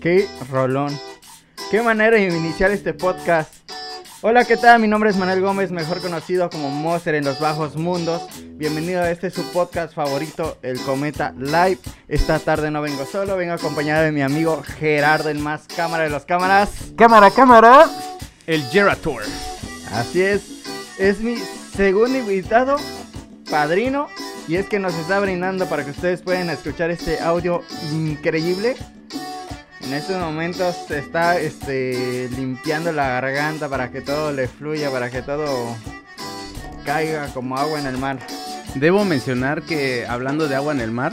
Qué rolón. Qué manera de iniciar este podcast. Hola, ¿qué tal? Mi nombre es Manuel Gómez, mejor conocido como Monster en los bajos mundos. Bienvenido a este su podcast favorito, El Cometa Live. Esta tarde no vengo solo, vengo acompañado de mi amigo Gerardo, el más cámara de los cámaras. Cámara, cámara. El Gerator. Así es, es mi segundo invitado, padrino, y es que nos está brindando para que ustedes puedan escuchar este audio increíble. En estos momentos se está este, limpiando la garganta para que todo le fluya, para que todo caiga como agua en el mar. Debo mencionar que hablando de agua en el mar,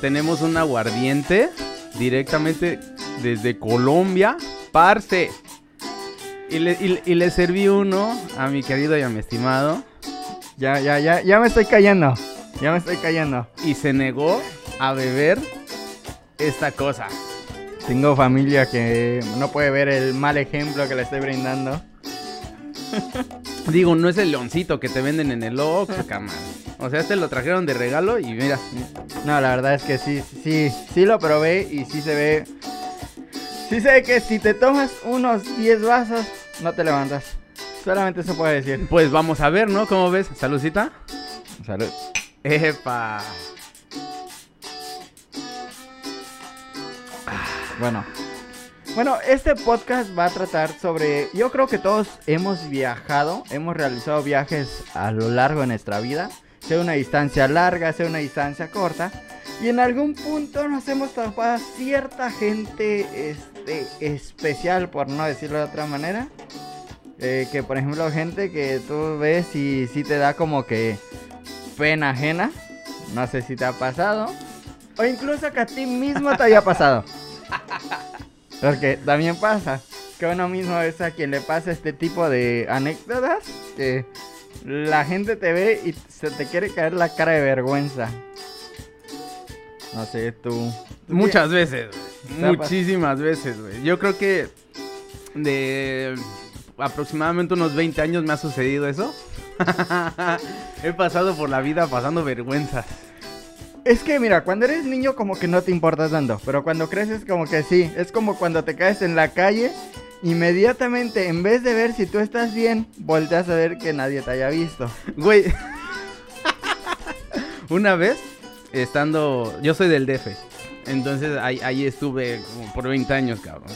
tenemos un aguardiente directamente desde Colombia, parce. Y le, y- y le serví uno a mi querido y a mi estimado Ya, ya, ya, ya me estoy cayendo. Ya me estoy cayendo. y se negó a beber esta cosa. Tengo familia que no puede ver el mal ejemplo que le estoy brindando. Digo, no es el leoncito que te venden en el Oxxo, cabrón. O sea, este lo trajeron de regalo y mira, No, la verdad es que sí, sí, sí lo probé y sí se ve. Sí se ve que si te tomas unos 10 vasos, no te levantas. Solamente eso puede decir. pues vamos a ver, ¿no? ¿Cómo ves? Saludcita. Salud. Epa. Bueno. Bueno, este podcast va a tratar sobre. Yo creo que todos hemos viajado, hemos realizado viajes a lo largo de nuestra vida, sea una distancia larga, sea una distancia corta, y en algún punto nos hemos topado cierta gente este, especial, por no decirlo de otra manera. Eh, que por ejemplo, gente que tú ves y sí te da como que pena ajena. No sé si te ha pasado. O incluso que a ti mismo te haya pasado. Porque también pasa que uno mismo es a quien le pasa este tipo de anécdotas que la gente te ve y se te quiere caer la cara de vergüenza. No sé, tú. Muchas veces, güey. Muchísimas veces, güey. Yo creo que de aproximadamente unos 20 años me ha sucedido eso. He pasado por la vida pasando vergüenzas. Es que mira, cuando eres niño como que no te importa tanto, pero cuando creces como que sí. Es como cuando te caes en la calle, inmediatamente en vez de ver si tú estás bien, volteas a ver que nadie te haya visto. Güey. Una vez, estando. Yo soy del DF. Entonces ahí, estuve por 20 años, cabrón.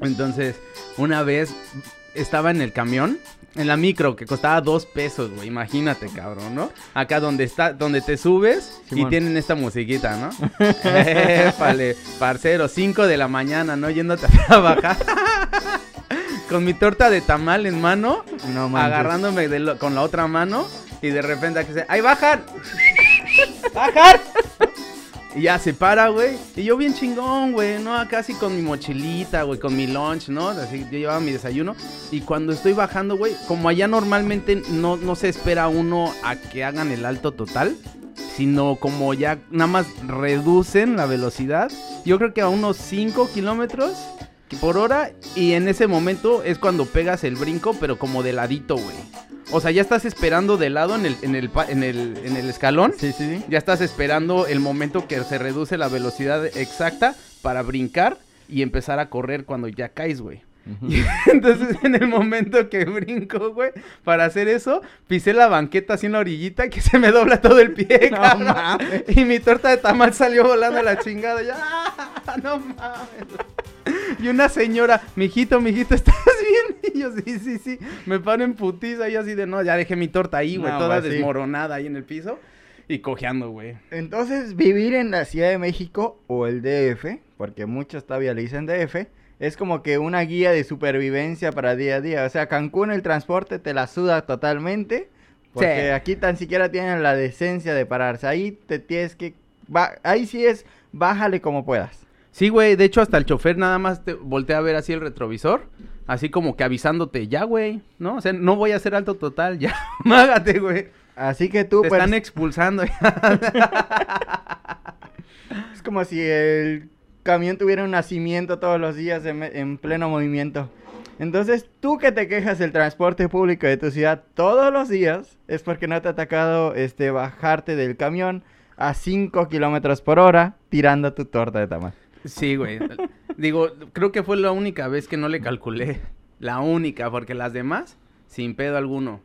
Entonces, una vez estaba en el camión. En la micro, que costaba dos pesos, güey. Imagínate, cabrón, ¿no? Acá donde está, donde te subes y tienen esta musiquita, ¿no? Épale, parcero, 5 de la mañana, ¿no? Yéndote a trabajar. Con mi torta de tamal en mano No manches. agarrándome de lo- con la otra mano y de repente aquí se, ¡ay, bajan! ¡Bajar! Y ya se para, güey. Y yo bien chingón, güey, ¿no? Acá así con mi mochilita, güey, con mi lunch, ¿no? Así yo llevaba mi desayuno. Y cuando estoy bajando, güey, como allá normalmente no, no se espera uno a que hagan el alto total, sino como ya nada más reducen la velocidad. Yo creo que a unos 5 kilómetros por hora. Y en ese momento es cuando pegas el brinco, pero como de ladito, güey. O sea, ya estás esperando de lado en el, en el, en el, en el escalón. Sí, sí, sí. Ya estás esperando el momento que se reduce la velocidad exacta para brincar y empezar a correr cuando ya caes, güey. Y entonces en el momento que brinco, güey, para hacer eso, pisé la banqueta así en la orillita que se me dobla todo el pie, No mames. Y mi torta de tamal salió volando a la chingada. Ya, ¡ah! no mames. Y una señora, mijito, mijito, ¿estás bien? Y yo, sí, sí, sí. Me paro en putiza y así de, no, ya dejé mi torta ahí, güey, No, toda pues sí. desmoronada ahí en el piso. Y cojeando, güey. Entonces, vivir en la Ciudad de México o el DF, porque muchos todavía le dicen DF, es como que una guía de supervivencia para día a día. O sea, Cancún el transporte te la suda totalmente, porque Sí. aquí tan siquiera tienen la decencia de pararse. Ahí te tienes que... Ahí sí es, bájale como puedas. Sí, güey, de hecho hasta el chofer nada más te voltea a ver así el retrovisor, así como que avisándote, ya, güey, ¿no? O sea, no voy a hacer alto total, ya, mágate, güey. Así que tú, Te pues, están expulsando. ya. es como si el camión tuviera un nacimiento todos los días en, pleno movimiento. Entonces, tú que te quejas del transporte público de tu ciudad todos los días, es porque no te ha atacado este, bajarte del camión a 5 kilómetros por hora tirando tu torta de tamal. Sí, güey. Digo, creo que fue la única vez que no le calculé. La única, porque las demás, sin pedo alguno.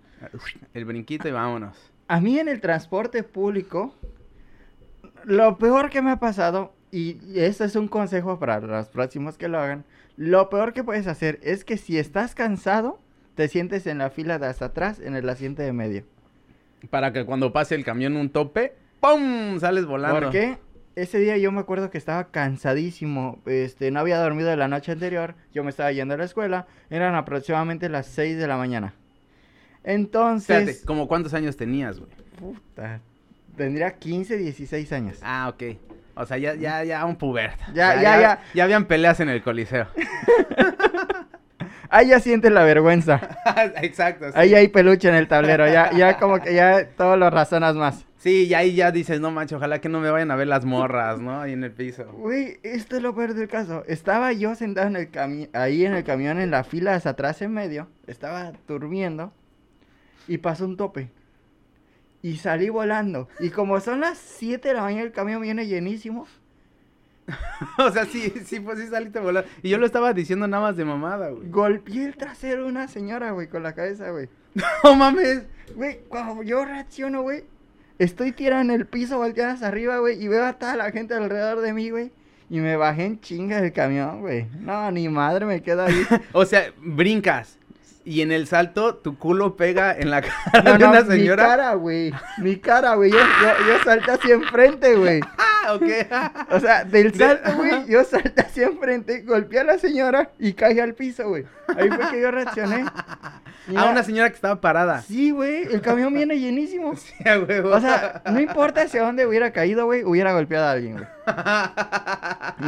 El brinquito y vámonos. A mí en el transporte público, lo peor que me ha pasado, y este es un consejo para los próximos que lo hagan, lo peor que puedes hacer es que si estás cansado, te sientes en la fila de hasta atrás, en el asiento de medio. Para que cuando pase el camión un tope, ¡pum! Sales volando. ¿Por qué? Ese día yo me acuerdo que estaba cansadísimo, este, no había dormido la noche anterior, yo me estaba yendo a la escuela, eran aproximadamente las 6 de la mañana. Entonces... Espérate, ¿como cuántos años tenías, güey? Puta, tendría 15, 16 años. Ah, ok. O sea, ya, ya, ya un puberto. Ya, ya, ya. Ya habían peleas en el coliseo. Ahí ya sientes la vergüenza. Exacto. sí. Ahí hay peluche en el tablero, ya, ya como que ya todo lo razonas más. Sí, y ahí ya dices, no mancho, ojalá que no me vayan a ver las morras, ¿no? Ahí en el piso. Güey, esto es lo peor del caso. Estaba yo sentado en el cami- ahí en el camión en la fila hasta atrás en medio. Estaba durmiendo. Y pasó un tope. Y salí volando. Y como son las 7 de la mañana, el camión viene llenísimo. o sea, sí, sí, pues sí saliste volando. Y yo lo estaba diciendo nada más de mamada, güey. Golpeé el trasero de una señora, güey, con la cabeza, güey. No mames. Güey, cuando yo reacciono, güey, estoy tirado en el piso, volteado hacia arriba, güey, y veo a toda la gente alrededor de mí, güey. Y me bajé en chinga del camión, güey. No, ni madre me queda ahí. O sea, brincas. Y en el salto, tu culo pega en la cara No, de una mi señora. cara, güey. Mi cara, güey. Yo, yo, yo salté así enfrente, güey. Ah, ok. O sea, del De- salto, güey, yo salté así enfrente, golpeé a la señora y caí al piso, güey. Ahí fue que yo reaccioné. A una señora que estaba parada. Sí, güey, el camión viene llenísimo. Sí. O sea, no importa hacia dónde hubiera caído, güey, hubiera golpeado a alguien, güey.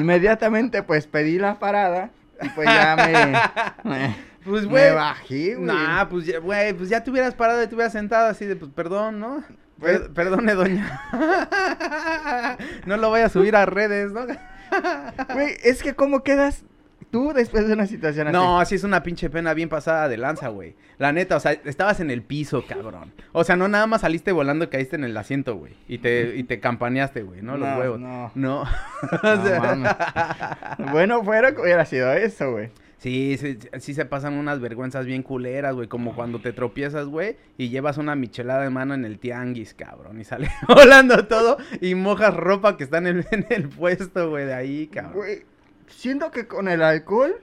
Inmediatamente, pues, pedí la parada y pues ya me... me- Pues, me güey. bajé, güey. Nah, pues ya, güey, pues ya te hubieras parado y te hubieras sentado así de, pues, perdón, ¿no? Pues- Per- perdone, doña. no lo voy a subir a redes, ¿no? Güey, es que ¿cómo quedas tú después de una situación así? No, sí es una pinche pena bien pasada de lanza, güey. La neta, o sea, estabas en el piso, cabrón. O sea, no nada más saliste volando y caíste en el asiento, güey. Y te, y te campaneaste, güey, ¿no? Los No, huevos. no. No. No. Bueno, fuera hubiera sido eso, güey. Sí, sí, sí se pasan unas vergüenzas bien culeras, güey. Como cuando te tropiezas, güey, y llevas una michelada de mano en el tianguis, cabrón. Y sale volando todo y mojas ropa que está en el, en el puesto, güey, de ahí, cabrón. Güey, siento que con el alcohol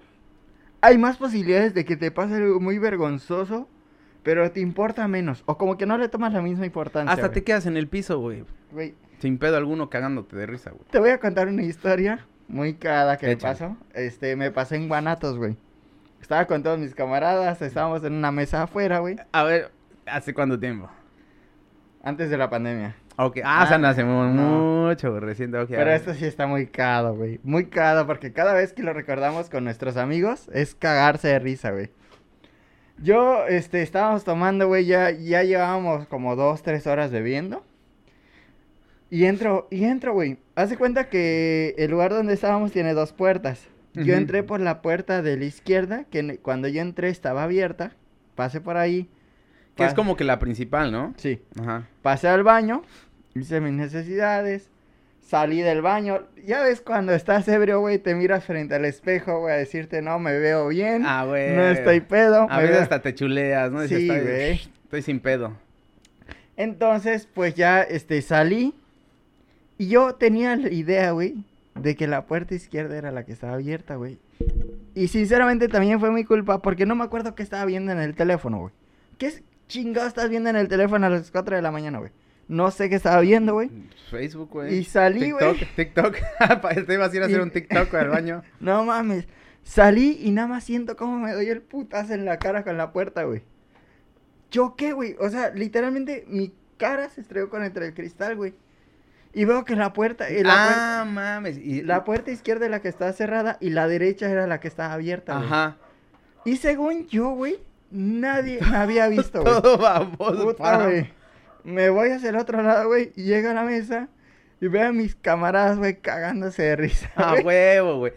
hay más posibilidades de que te pase algo muy vergonzoso, pero te importa menos. O como que no le tomas la misma importancia. Hasta te quedas en el piso, güey. Güey, Sin pedo alguno cagándote de risa, güey. te voy a contar una historia muy cagada que pasó. Este, me pasé en Guanatos, güey. Estaba con todos mis camaradas, estábamos en una mesa afuera, güey, A ver, ¿hace cuánto tiempo? antes de la pandemia. Ok, ah, Ah, o sea, no hace no. mucho, güey, reciente, ok. a Pero esto sí está muy cagado, güey. Muy cagado, porque cada vez que lo recordamos con nuestros amigos es cagarse de risa, güey. Yo, este, estábamos tomando, güey, ya, ya llevábamos como dos, tres horas bebiendo. Y entro, y entro, güey. Hace cuenta que el lugar donde estábamos tiene dos puertas. Yo entré por la puerta de la izquierda, que cuando yo entré estaba abierta. Pasé por ahí. Que es como que la principal, ¿no? Sí. Ajá. Pasé al baño, hice mis necesidades, salí del baño. Ya ves cuando estás ebrio, güey, te miras frente al espejo, güey, a decirte, no, me veo bien, Ah, güey. no estoy pedo. A veces veo-". hasta te chuleas, ¿no? Dices, Sí, "Estoy- güey. Estoy sin pedo. Entonces, pues ya, este, salí y yo tenía la idea, güey, de que la puerta izquierda era la que estaba abierta, güey. Y sinceramente también fue mi culpa porque no me acuerdo qué estaba viendo en el teléfono, güey. ¿Qué chingado estás viendo en el teléfono a las 4 de la mañana, güey? No sé qué estaba viendo, güey. Facebook, güey. Y salí, güey. TikTok, TikTok. te ibas a ir a hacer Y- un TikTok al baño. No mames. Salí y nada más siento cómo me doy el putazo en la cara con la puerta, güey. Choqué, güey. O sea, literalmente mi cara se estrelló con entre el cristal, güey. Y veo que la puerta, eh, la, ah, mames. Y, puer- la puerta izquierda es la que estaba cerrada y la derecha era la que estaba abierta, güey. Ajá. Y según yo, güey, nadie me había visto, güey. Todo baboso. Puta, para- güey. Me voy hacia el otro lado, güey, y llego a la mesa y veo a mis camaradas, güey, cagándose de risa. A güey. huevo, güey.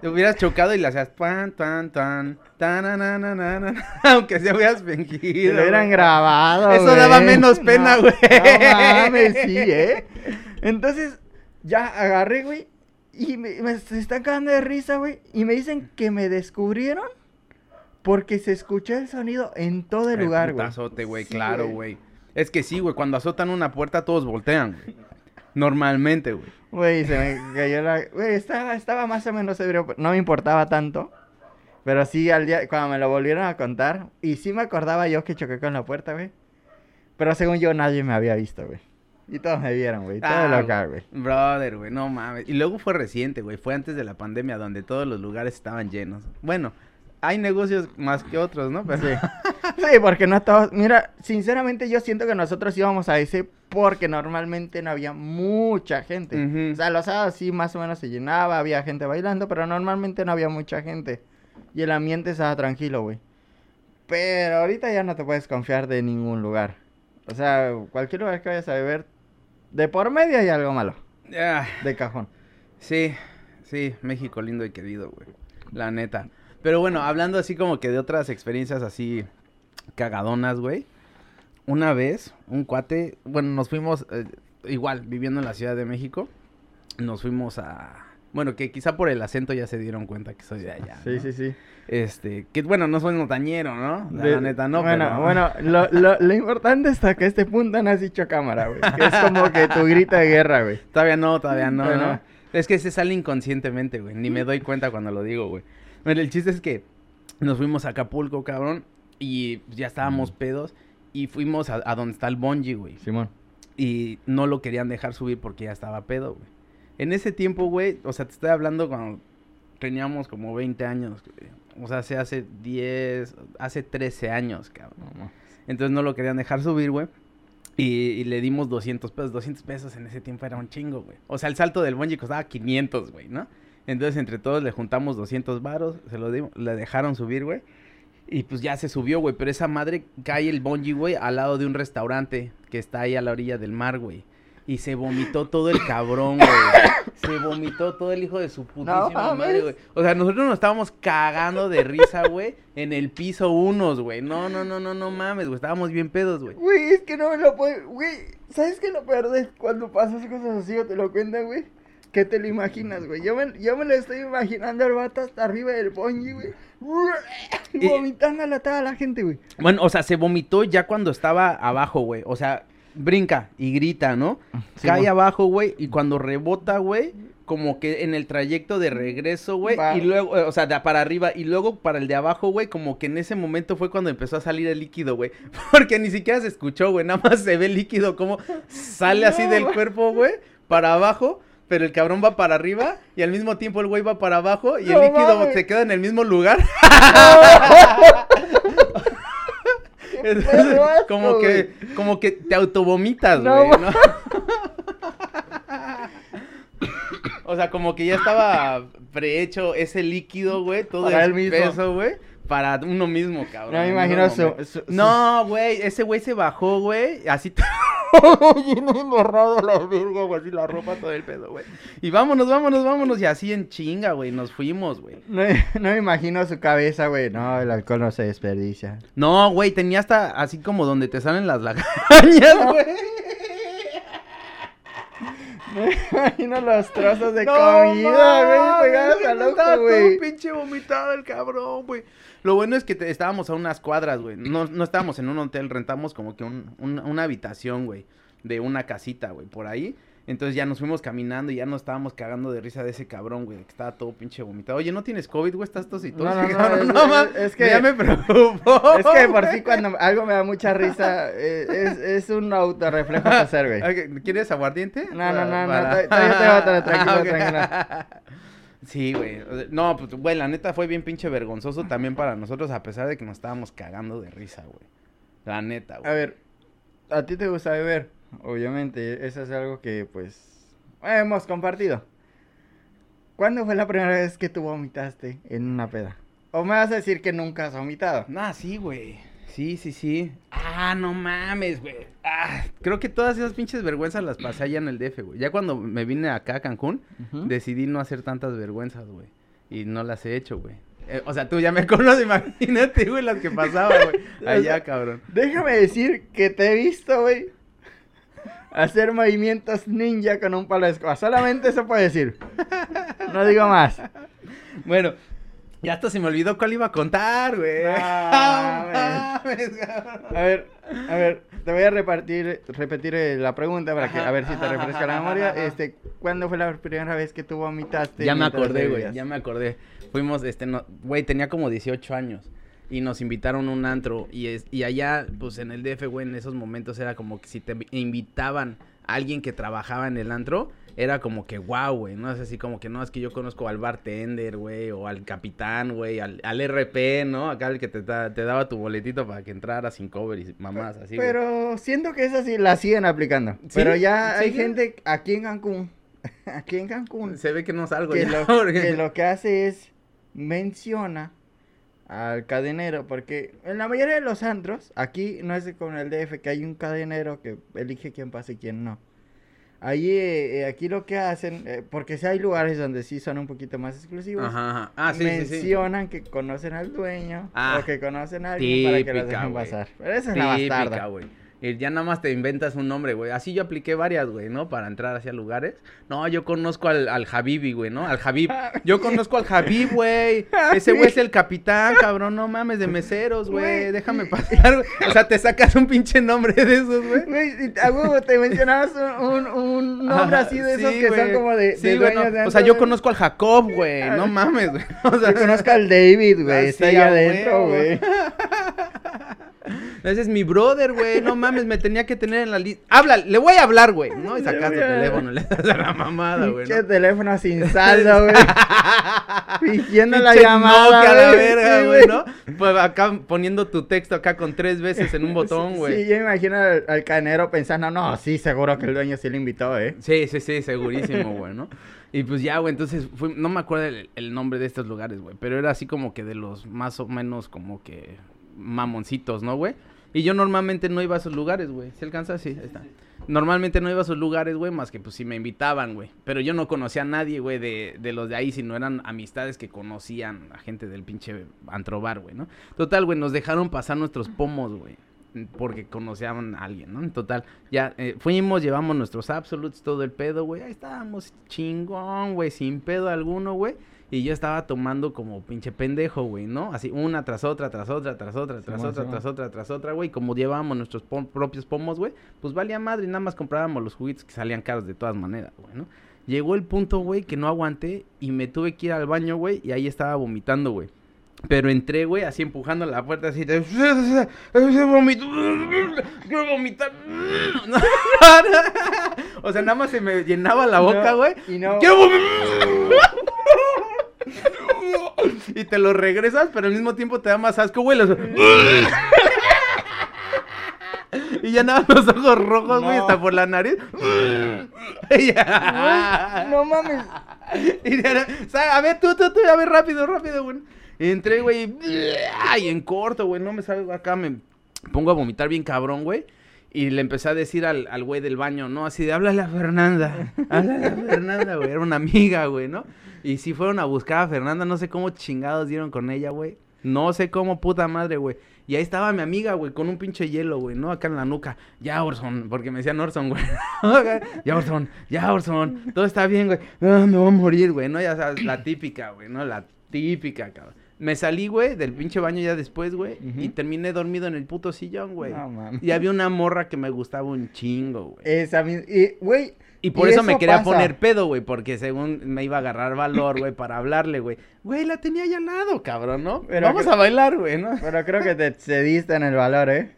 Te hubieras chocado y le hacías tan, tan, tan, tan, na, na, na, na, na, aunque se hubieras fingido. Lo hubieran grabado. Eso güey. daba menos pena, No, güey. No mames, sí, ¿eh? Entonces, ya agarré, güey. Y me, me- se están cagando de risa, güey. Y me dicen que me descubrieron porque se escuchó el sonido en todo el lugar, güey. güey, Sí, claro, güey. Es que sí, güey, cuando azotan una puerta todos voltean, güey. Normalmente, güey. Güey, se me cayó la... Güey, estaba, estaba más o menos ebrio, no me importaba tanto. Pero sí, al día, cuando me lo volvieron a contar, y sí me acordaba yo que choqué con la puerta, güey. Pero según yo, nadie me había visto, güey. Y todos me vieron, güey. Todo Ah, local, güey. Brother, güey, no mames. Y luego fue reciente, güey. Fue antes de la pandemia donde todos los lugares estaban llenos. Bueno, hay negocios más que otros, ¿no? Pero Sí. Sí, porque no todos. Mira, sinceramente yo siento que nosotros íbamos a ese porque normalmente no había mucha gente. O sea, los sábados sí más o menos se llenaba, había gente bailando, pero normalmente no había mucha gente. Y el ambiente estaba tranquilo, güey. Pero ahorita ya no te puedes confiar de ningún lugar. O sea, cualquier lugar que vayas a beber, de por medio hay algo malo, Ah, de cajón. sí, sí, México lindo y querido, güey. La neta. Pero bueno, hablando así como que de otras experiencias así cagadonas, güey. Una vez, un cuate, bueno, nos fuimos, eh, igual, viviendo en la Ciudad de México, nos fuimos a... Bueno, que quizá por el acento ya se dieron cuenta que soy de allá. Sí, ¿no? sí, sí. Este, que bueno, no soy montañero, ¿no? La, De- neta, no, Bueno, pero- bueno, lo, lo, lo importante hasta que este punto no has dicho a cámara, güey. Que es como que tu grito de guerra, güey. Todavía no, todavía no, Bueno. ¿no? Es que se sale inconscientemente, güey. Ni me doy cuenta cuando lo digo, güey. Bueno, el chiste es que nos fuimos a Acapulco, cabrón. Y ya estábamos pedos. Y fuimos a, a donde está el bungee, güey. Simón. Y no lo querían dejar subir porque ya estaba pedo, güey. En ese tiempo, güey, o sea, te estoy hablando cuando teníamos como 20 años, güey. O sea, se hace 10, hace 13 años, cabrón. Entonces no lo querían dejar subir, güey. Y, y le dimos 200 pesos. 200 pesos en ese tiempo era un chingo, güey. O sea, el salto del bungee costaba 500, güey, ¿no? Entonces entre todos le juntamos 200 varos, se lo dimos, le dejaron subir, güey. Y pues ya se subió, güey. Pero esa madre cae el bungee, güey, al lado de un restaurante que está ahí a la orilla del mar, güey. Y se vomitó todo el cabrón, güey. Se vomitó todo el hijo de su putísima madre, güey. O sea, nosotros nos estábamos cagando de risa, güey, en el piso unos, güey. No, no, no, no, no mames, güey. Estábamos bien pedos, güey. Güey, es que no me lo puedo. Güey, ¿sabes qué lo peor de cuando pasas cosas así o te lo cuentan, güey? Que te lo imaginas, güey. Yo me, yo me lo estoy imaginando al vato hasta arriba del bungee, güey. Y- Vomitándole a toda la gente, güey. Bueno, o sea, se vomitó ya cuando estaba abajo, güey. O sea, brinca y grita, ¿no? Sí, Cae abajo, güey, y cuando rebota, güey, como que en el trayecto de regreso, güey, y luego, eh, o sea, de para arriba, y luego para el de abajo, güey, como que en ese momento fue cuando empezó a salir el líquido, güey. Porque ni siquiera se escuchó, güey, nada más se ve el líquido como sale así del cuerpo, güey, para abajo. Pero el cabrón va para arriba y al mismo tiempo el güey va para abajo y No el líquido mames. se queda en el mismo lugar. Entonces, asco, como que, güey. como que te autovomitas, No, güey, ¿no? o sea, como que ya estaba prehecho ese líquido, güey, todo Para el peso, güey, para uno mismo, cabrón. No me imagino su, su- su- No, güey, ese güey se bajó, güey, así lleno embarrado la verga, güey, así la ropa, todo el pedo, güey. Y vámonos, vámonos, vámonos, y así en chinga, güey, nos fuimos, güey. No, no me imagino su cabeza, güey. No, el alcohol no se desperdicia. No, güey, tenía hasta así como donde te salen las lagañas, güey. No me imagino los trozos de No comida, güey. mames, Pegados al ojo, güey. pinche vomitado el cabrón, güey. Lo bueno es que te- estábamos a unas cuadras, güey. No, no estábamos en un hotel, rentamos como que un- un- una habitación, güey. De una casita, güey, por ahí. Entonces ya nos fuimos caminando y ya nos estábamos cagando de risa de ese cabrón, güey, que estaba todo pinche vomitado. Oye, ¿no tienes COVID, güey? ¿Estás tositoso? No, no, no, es- no, es- es que- Ya me preocupó. Es que por sí cuando algo me da mucha risa, eh, es, es un autorreflejo que hacer, güey. ¿Quieres aguardiente? No, no, no, no, tranquilo, Ah, ok. tranquilo. Sí, güey. No, pues, güey, la neta fue bien pinche vergonzoso también para nosotros, a pesar de que nos estábamos cagando de risa, güey. La neta, güey. A ver, ¿a ti te gusta beber? Obviamente, eso es algo que, pues, hemos compartido. ¿Cuándo fue la primera vez que tú vomitaste en una peda? ¿O me vas a decir que nunca has vomitado? Nah, sí, güey. Sí, sí, sí. Ah, no mames, güey. Ah, creo que todas esas pinches vergüenzas las pasé allá en el DF, güey. Ya cuando me vine acá a Cancún, decidí no hacer tantas vergüenzas, güey. Y no las he hecho, güey. Eh, o sea, tú ya me conoces, imagínate, güey, las que pasaba, güey. Allá, cabrón. Déjame decir que te he visto, güey. hacer movimientos ninja con un palo de escoba. Solamente eso puede decir. No digo más. Bueno, ya hasta se me olvidó cuál iba a contar, güey. Mames. mames, cabrón. A ver, a ver, te voy a repartir, repetir eh, la pregunta para que a ver si te refresca la memoria. Este, ¿cuándo fue la primera vez que tú vomitaste? Ya me acordé, güey, ya me acordé. Fuimos, este, no, güey, tenía como 18 años. Y nos invitaron a un antro. Y, es, y allá, pues en el DF, güey, en esos momentos era como que si te invitaban a alguien que trabajaba en el antro, era como que wow, güey. No es así como que no, es que yo conozco al bartender, güey, o al capitán, güey, al, al RP, ¿no? Acá el que te, te daba tu boletito para que entraras sin cover y mamás, así. Pero siento que esas sí las siguen aplicando. ¿Sí? Pero ya hay gente aquí en Cancún, aquí en Cancún, Se ve que no salgo que ya, lo, porque- que lo que hace es menciona al cadenero, porque en la mayoría de los antros, aquí no es como en el DF, que hay un cadenero que elige quién pasa y quién no. Ahí, eh, eh, aquí lo que hacen, eh, porque si hay lugares donde sí son un poquito más exclusivos, Ajá, ajá. Ah, sí, sí, sí. mencionan que conocen al dueño Ah, o que conocen a alguien para que los dejen pasar. Pero esa es la Típica, bastarda. güey. Y ya nada más te inventas un nombre, güey. Así yo apliqué varias, güey, ¿no? Para entrar hacia lugares. No, yo conozco al, al Habibi, güey, ¿no? Al Habib. Yo conozco al Habib, güey. Ese güey es el capitán, cabrón. No mames, de meseros, güey. Déjame pasar, güey. O sea, te sacas un pinche nombre de esos, güey. Güey, a huevo te mencionabas un, un, un nombre Ajá, así de esos sí, que güey. son como de, Sí, de güey, dueños no. de O sea, yo conozco al Jacob, güey. No mames, güey. O sea, Yo conozco al David, güey. Ah, está sí, ahí a adentro, güey. Ese es mi brother, güey. No mames, me tenía que tener en la lista. Habla, le voy a hablar, güey. No, y sacas tu teléfono, le das a la mamada, güey. Pinche ¿no? teléfono sin saldo, güey. Fingiendo la llamada, Nokia, la verga, Sí, güey, ¿no? Pues acá poniendo tu texto acá con tres veces en un botón, Sí, güey. Sí, yo me imagino al, al canero pensando, no, sí, seguro que el dueño sí le invitó, ¿eh? Sí, sí, sí, segurísimo, güey, ¿no? Y pues ya, güey, entonces, fui- no me acuerdo el, el nombre de estos lugares, güey, pero era así como que de los más o menos como que mamoncitos, ¿no, güey? Y yo normalmente no iba a esos lugares, güey. ¿Se alcanza? Sí, ahí está. Normalmente no iba a esos lugares, güey, más que pues si me invitaban, güey. Pero yo no conocía a nadie, güey, de, de los de ahí, sino eran amistades que conocían a gente del pinche antrobar, güey, ¿no? Total, güey, nos dejaron pasar nuestros pomos, güey. Porque conocían a alguien, ¿no? En total, ya eh, fuimos, llevamos nuestros absolutes, todo el pedo, güey. Ahí estábamos chingón, güey, sin pedo alguno, güey. Y yo estaba tomando como pinche pendejo, güey, ¿no? Así una tras otra, tras otra, tras otra, tras otra, tras otra, tras otra, güey. Como llevábamos nuestros pom- propios pomos, güey, pues valía madre y nada más comprábamos los juguetes que salían caros de todas maneras, güey, ¿no? Llegó el punto, güey, que no aguanté y me tuve que ir al baño, güey, y ahí estaba vomitando, güey. Pero entré, güey, así empujando la puerta, así de... Vomito. Quiero vomitar. o sea, nada más se me llenaba la boca, No, güey. y no- Quiero vomitar. y te lo regresas, pero al mismo tiempo te da más asco, güey. los- y ya nada, los ojos rojos, güey, No. hasta por la nariz. Y ya. No mames. Y ya, o sea, a ver, tú, tú, tú, a ver, rápido, rápido, güey. Entré, güey, y en corto, güey, no me salgo acá, me pongo a vomitar bien cabrón, güey. Y le empecé a decir al, al güey del baño, ¿no? Así de, háblale a Fernanda, háblale a Fernanda, güey, era una amiga, güey, ¿no? Y sí fueron a buscar a Fernanda, no sé cómo chingados dieron con ella, güey. No sé cómo, puta madre, güey. Y ahí estaba mi amiga, güey, con un pinche hielo, güey, ¿no? Acá en la nuca. Ya, Orson, porque me decían Orson, güey. ya, Orson, ya, Orson. Todo está bien, güey. Ah, me voy a morir, güey, ¿no? Ya sabes, la típica, güey, ¿no? La típica, cabrón. Me salí, güey, del pinche baño ya después, güey. Y terminé dormido en el puto sillón, güey. No y había una morra que me gustaba un chingo, güey. Esa misma. Güey. Y por y eso, me quería pasa. poner pedo, güey, porque según me iba a agarrar valor, güey, para hablarle, güey. Güey, la tenía ya al lado, cabrón, ¿no? Pero Vamos a bailar, güey, ¿no? Pero creo que te cediste en el valor, ¿eh?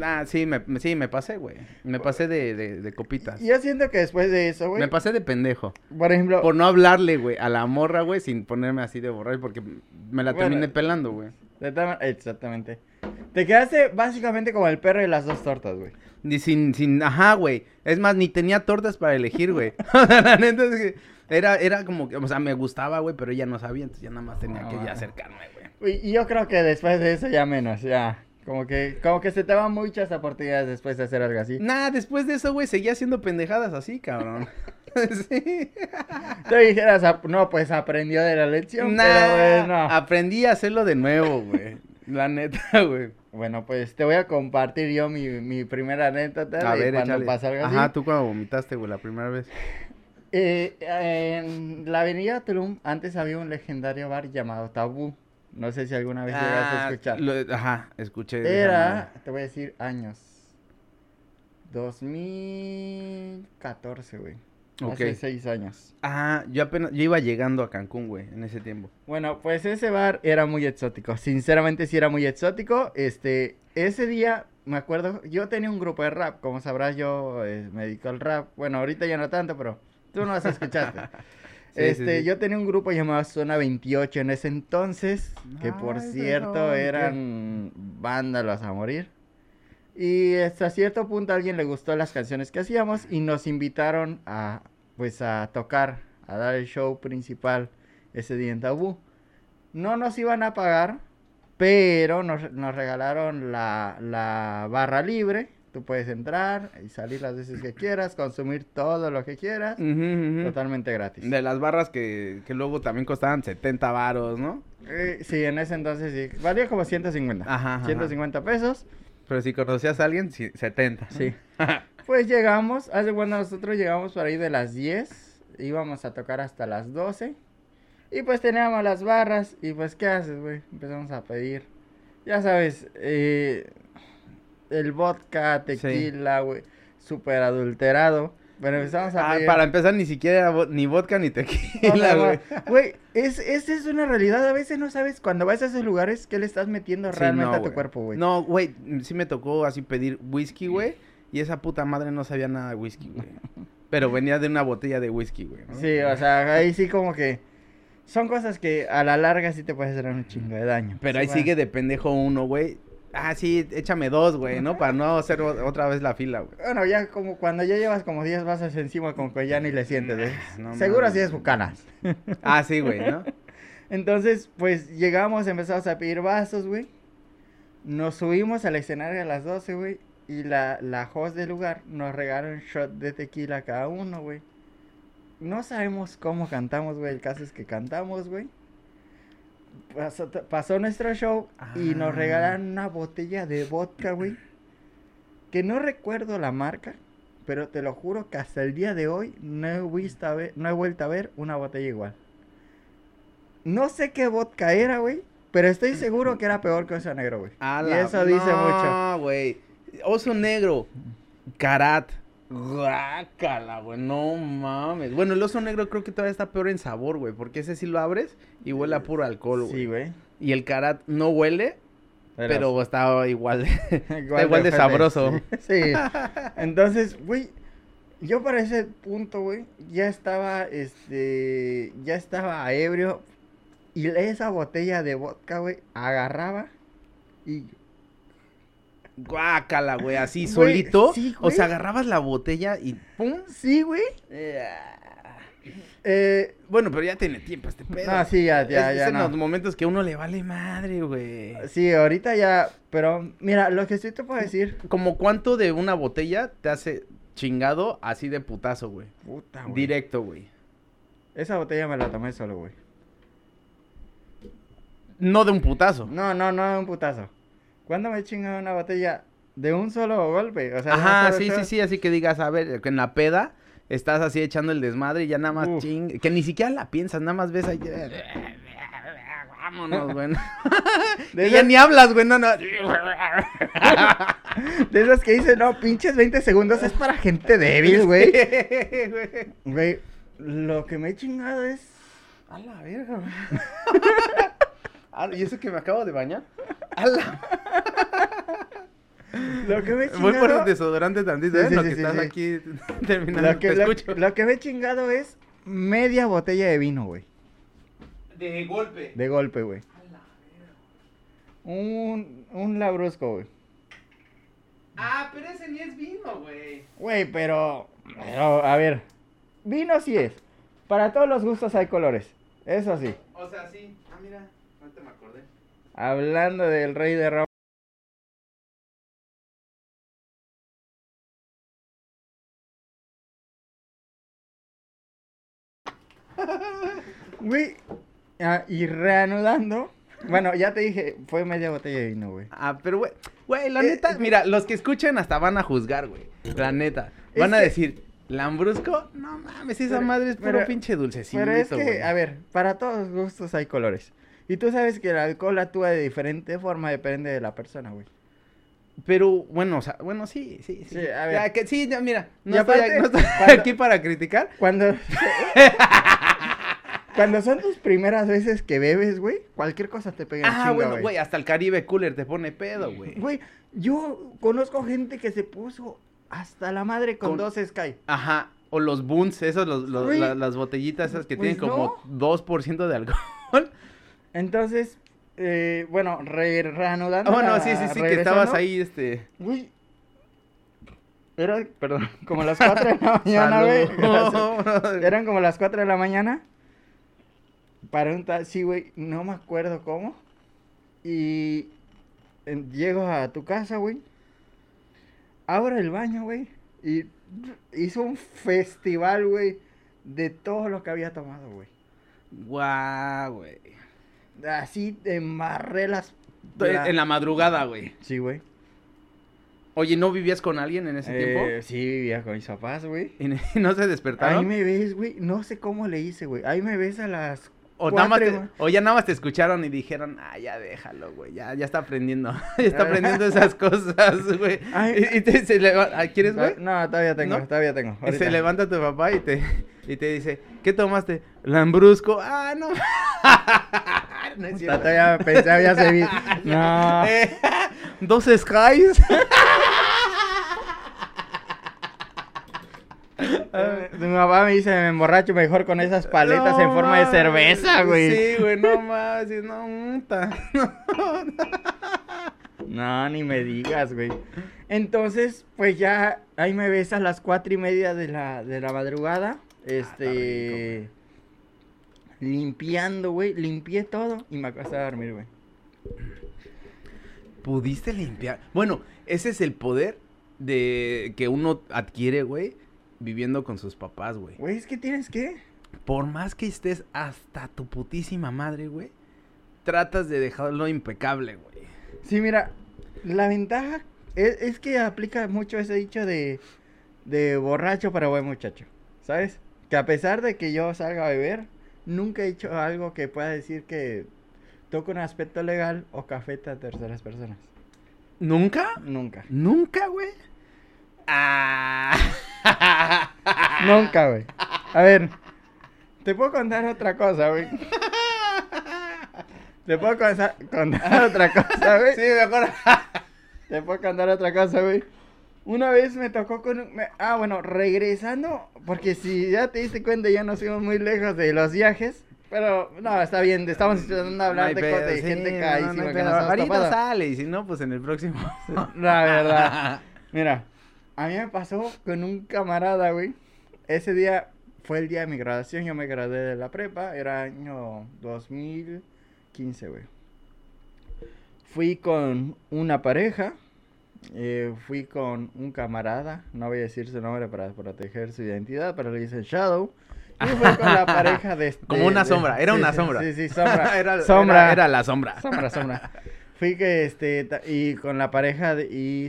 Ah, sí, me, sí, me pasé, güey. Me pasé de, de, de copitas. Yo siento que después de eso, güey. Me pasé de pendejo. Por ejemplo. Por no hablarle, güey, a la morra, güey, sin ponerme así de borrar, porque me la Bueno. terminé pelando, güey. Exactamente. Te quedaste básicamente como el perro de las dos tortas, güey. Ni sin, sin, ajá, güey. Es más, ni tenía tortas para elegir, güey. O sea, la neta es que era, era como que, o sea, me gustaba, güey, pero ella no sabía, entonces ya nada más tenía No, que ya acercarme, güey. Y yo creo que después de eso ya menos, ya. Como que, como que se te van muchas oportunidades después de hacer algo así. Nah, después de eso, güey, seguía haciendo pendejadas así, cabrón. sí. Te dijeras, "Ah, no, pues aprendió de la lección, Nah, pero bueno. aprendí a hacerlo de nuevo, güey. La neta, güey. Bueno, pues te voy a compartir yo mi, mi primera anécdota A de ver, cuando échale. pasó algo así. Ajá, tú cuando vomitaste, güey, la primera vez. Eh, en la avenida Tulum antes había un legendario bar llamado Tabú. No sé si alguna vez llegaste a Ah, escuchar. lo- ajá, escuché. Era, te voy a decir años. 2014, güey. Hace Ok. seis años. Ah, yo apenas, yo iba llegando a Cancún, güey, en ese tiempo. Bueno, pues ese bar era muy exótico. Sinceramente sí era muy exótico. Este, ese día, me acuerdo, yo tenía un grupo de rap. Como sabrás, yo eh, me dedico al rap. Bueno, ahorita ya no tanto, pero tú no has escuchado. Sí, este, sí. yo tenía un grupo llamado Zona 28 en ese entonces, que por Ay, cierto perdón, ¿qué? eran vándalos a morir. Y hasta cierto punto a alguien le gustó las canciones que hacíamos y nos invitaron a, pues, a tocar, a dar el show principal ese día en Tabú. No nos iban a pagar, pero nos, nos regalaron la, la barra libre. Tú puedes entrar y salir las veces que quieras, consumir todo lo que quieras, totalmente gratis. De las barras que, que luego también costaban 70 varos, ¿no? Eh, sí, en ese entonces sí. Valía como 150. Ajá, ajá. 150 pesos. Pero si conocías a alguien, sí, 70. Sí. Pues llegamos, hace cuando nosotros llegamos por ahí de las 10, íbamos a tocar hasta las 12. Y pues teníamos las barras y pues ¿qué haces, güey? Empezamos a pedir. Ya sabes, eh, el vodka, tequila, güey, súper adulterado. Bueno, empezamos a Ah, pedir. para empezar, ni siquiera ni vodka ni tequila, no. güey. Güey, es, esa es una realidad. A veces no sabes cuando vas a esos lugares qué le estás metiendo Sí, realmente no, a tu cuerpo, güey. No, güey, sí me tocó así pedir whisky, güey. Y esa puta madre no sabía nada de whisky, güey. Pero venía de una botella de whisky, güey. ¿no? Sí, o sea, ahí sí como que son cosas que a la larga sí te puede hacer un chingo de daño. Pero Sí, ahí bueno. sigue de pendejo uno, güey. Ah, sí, échame dos, güey, ¿no? Para no hacer otra vez la fila, güey. Bueno, ya como cuando ya llevas como 10 vasos encima con que ya ni le sientes. No Seguro así es bucanas. Ah, sí, güey, ¿no? Entonces, pues llegamos, empezamos a pedir vasos, güey. Nos subimos al escenario a las 12, güey. Y la, la host del lugar nos regaló un shot de tequila cada uno, güey. No sabemos cómo cantamos, güey. El caso es que cantamos, güey. Pasó, pasó nuestro show y nos Ah. regalaron una botella de vodka, güey. Que no recuerdo la marca, pero te lo juro que hasta el día de hoy no he, visto a ver, no he vuelto a ver una botella igual. No sé qué vodka era, güey. Pero estoy seguro que era peor que oso negro, güey. Y eso dice mucho. No, güey. Oso negro. Karat. Guácala, güey. No mames. Bueno, el oso negro creo que todavía está peor en sabor, güey. Porque ese sí lo abres y huele a puro alcohol, güey. Sí, güey. Y el Karat no huele, pero está igual. está igual de ojete, sabroso. Sí. Sí. Entonces, güey, yo para ese punto, güey, ya estaba, este, ya estaba ebrio. Y esa botella de vodka, güey, agarraba y... Guácala, güey. Así Güey, solito. sí, o güey. sea, agarrabas la botella y pum. Sí, güey. Eh, Bueno, pero ya tiene tiempo este pedo. No, sí, ya, ya, es, ya es en no. los momentos que uno le vale madre, güey. sí, ahorita ya, pero mira, lo que sí te puedo decir... Como cuánto de una botella te hace chingado así de putazo, güey. Puta, güey. Directo, güey. Esa botella me la tomé solo, güey. No de un putazo. No, no, no, un putazo. ¿Cuándo me he chingado una botella de un solo golpe? O sea, Ajá, sí, sí, sí, así que digas, a ver, que en la peda estás así echando el desmadre y ya nada más Uf. ching, que ni siquiera la piensas, nada más ves ahí. Vámonos, güey. De y ya esas- ni hablas, güey, no, no. De esas que dicen, no, pinches 20 segundos es para gente débil, güey. Güey. Güey, lo que me he chingado es... A la verga, güey. Ah, ¿Y eso que me acabo de bañar? A la... Lo que me he Voy por chingado... el desodorante tantito, Sí, ¿eh? sí, lo sí, que sí, estás sí. aquí terminando. Lo que, Te lo, escucho. lo que me he chingado es media botella de vino, güey. De golpe. De golpe, güey. Un, un labrusco, güey. Ah, pero ese ni es vino, güey. Güey, pero, pero, a ver, vino sí es. Para todos los gustos hay colores. Eso sí. O sea, sí. Ah, mira, no te me acordé. Hablando del rey de Roma. Güey, ah, y reanudando, Bueno, ya te dije, fue media botella de vino, güey. Ah, pero güey, güey, la Eh, neta, eh, mira, los que escuchen hasta van a juzgar, güey. La neta. Van a que- decir, Lambrusco, no mames, esa Pero- madre es puro pero- pinche dulcecito, Pero es que, güey. a ver, para todos gustos hay colores. Y tú sabes que el alcohol actúa de diferente forma, depende de la persona, güey. Pero, bueno, o sea, bueno, sí, sí, sí. Sí, a ver. Ya, que, sí, ya, mira, no estoy, aparte, no estoy cuando- aquí para criticar. Cuando... Cuando son tus primeras veces que bebes, güey, cualquier cosa te pega en Ah, bueno, güey, hasta el Caribe Cooler te pone pedo, güey. Güey, yo conozco gente que se puso hasta la madre con, Con- dos Sky. Ajá, o los Boons, esos, los, los- la- las botellitas esas que pues tienen como 2% de alcohol. Entonces, eh, bueno, re reanudando. Ah, bueno, la- sí, sí, sí, que estabas ahí, este... Güey. Era, perdón, como las 4 de la mañana, güey. Eran como las 4 de la mañana. Para un taxi, güey, no me acuerdo cómo. Y en- llego a tu casa, güey. Abro el baño, güey. Y hizo un festival, güey, de todo lo que había tomado, güey. Guau, güey. Así embarré las... En la madrugada, güey. Sí, güey. Oye, ¿no vivías con alguien en ese Eh, tiempo? Sí, vivía con mis papás, güey. ¿Y no se Ahí despertaron? me ves, güey. No sé cómo le hice, güey. Ahí me ves a las O, nada más te- o ya nada más te escucharon y dijeron, ah, ya déjalo, güey, ya, ya está aprendiendo, ya está aprendiendo esas cosas, güey. Y, y te, se leva- ah, ¿Quieres, güey? No, todavía tengo, ¿No? todavía tengo. Y ahorita. se levanta tu papá y te, y te dice, ¿qué tomaste? Lambrusco. Ah, no. no es cierto. Todavía pensé, había servido. No. Eh, Dos skies. Mi papá me dice, me emborracho mejor con esas paletas en No forma de cerveza, güey. Sí, güey, no más, sí, no, muta. No, ni me digas, güey. Entonces, pues ya ahí me ves a las cuatro y media de la, de la madrugada. Este. Limpiando, güey. Limpié todo y me acosté a dormir, güey. Pudiste limpiar. Bueno, ese es el poder de que uno adquiere, güey, viviendo con sus papás, güey. Güey, es que tienes que. Por más que estés hasta tu putísima madre, güey, tratas de dejarlo impecable, güey. Sí, mira, la ventaja es, es que aplica mucho ese dicho de, de borracho para buen muchacho, ¿sabes? Que a pesar de que yo salga a beber, nunca he hecho algo que pueda decir que toco un aspecto legal o cafeta a terceras personas. ¿Nunca? Nunca. ¿Nunca, güey? Ah. Nunca, güey. A ver, te puedo contar otra cosa, güey. Te puedo contar, contar otra cosa, güey. Sí, mejor. Te puedo contar otra cosa, güey. Una vez me tocó con... un- me- ah, bueno, regresando, porque si ya te diste cuenta, ya nos fuimos muy lejos de los viajes. Pero, no, está bien, estamos intentando hablar No de, pedo, de sí, gente no, caísima no que nos Ahorita sale, y si no, pues en el próximo. La verdad. Mira, a mí me pasó con un camarada, güey. Ese día fue el día de mi graduación, yo me gradué de la prepa, era año 2015, güey. Fui con una pareja, eh, fui con un camarada, no voy a decir su nombre para proteger su identidad, pero le dicen Shadow. Y fui con la pareja de... Como de- una de- sombra, era sí, una sombra. Sí, sí, sombra. era, sombra. Era, era la sombra. Sombra, sombra. Fui que este y con la pareja de y